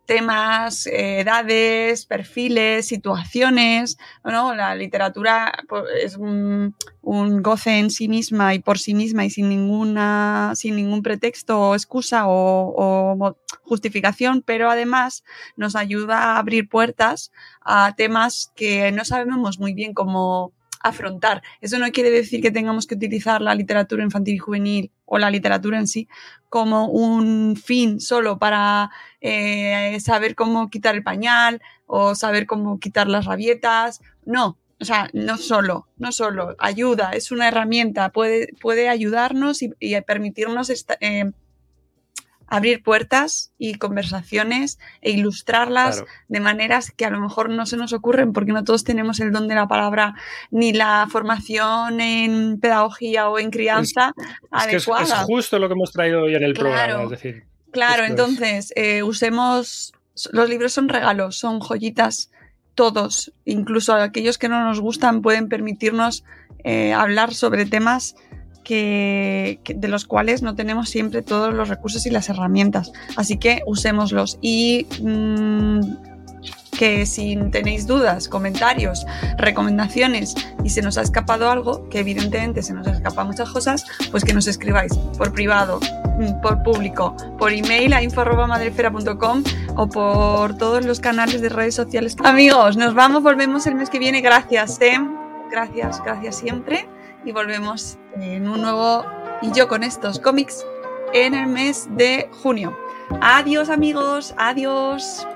temas, eh, edades, perfiles, situaciones. ¿no? La literatura pues, es un, un goce en sí misma y por sí misma y sin ninguna, sin ningún pretexto o excusa o, justificación, pero además nos ayuda a abrir puertas a temas que no sabemos muy bien cómo afrontar. Eso no quiere decir que tengamos que utilizar la literatura infantil y juvenil o la literatura en sí como un fin solo para eh, saber cómo quitar el pañal o saber cómo quitar las rabietas. No, o sea, no solo, no solo, ayuda, es una herramienta, puede, puede ayudarnos y, permitirnos eh, abrir puertas y conversaciones e ilustrarlas de maneras que a lo mejor no se nos ocurren porque no todos tenemos el don de la palabra ni la formación en pedagogía o en crianza adecuada. Es, justo lo que hemos traído hoy en el programa, es decir. Claro, entonces eh, usemos, los libros son regalos, son joyitas todos, incluso aquellos que no nos gustan, pueden permitirnos eh, hablar sobre temas de los cuales no tenemos siempre todos los recursos y las herramientas. Así que usémoslos y mm, que si tenéis dudas, comentarios, recomendaciones y se nos ha escapado algo, que evidentemente se nos escapan muchas cosas, pues que nos escribáis por privado, mm, por público, por email a info.madrefera.com o por todos los canales de redes sociales. Amigos, nos vamos, volvemos el mes que viene. Gracias, Tem. Gracias, gracias siempre y volvemos en un nuevo y yo con estos cómics en el mes de junio. Adiós amigos, adiós.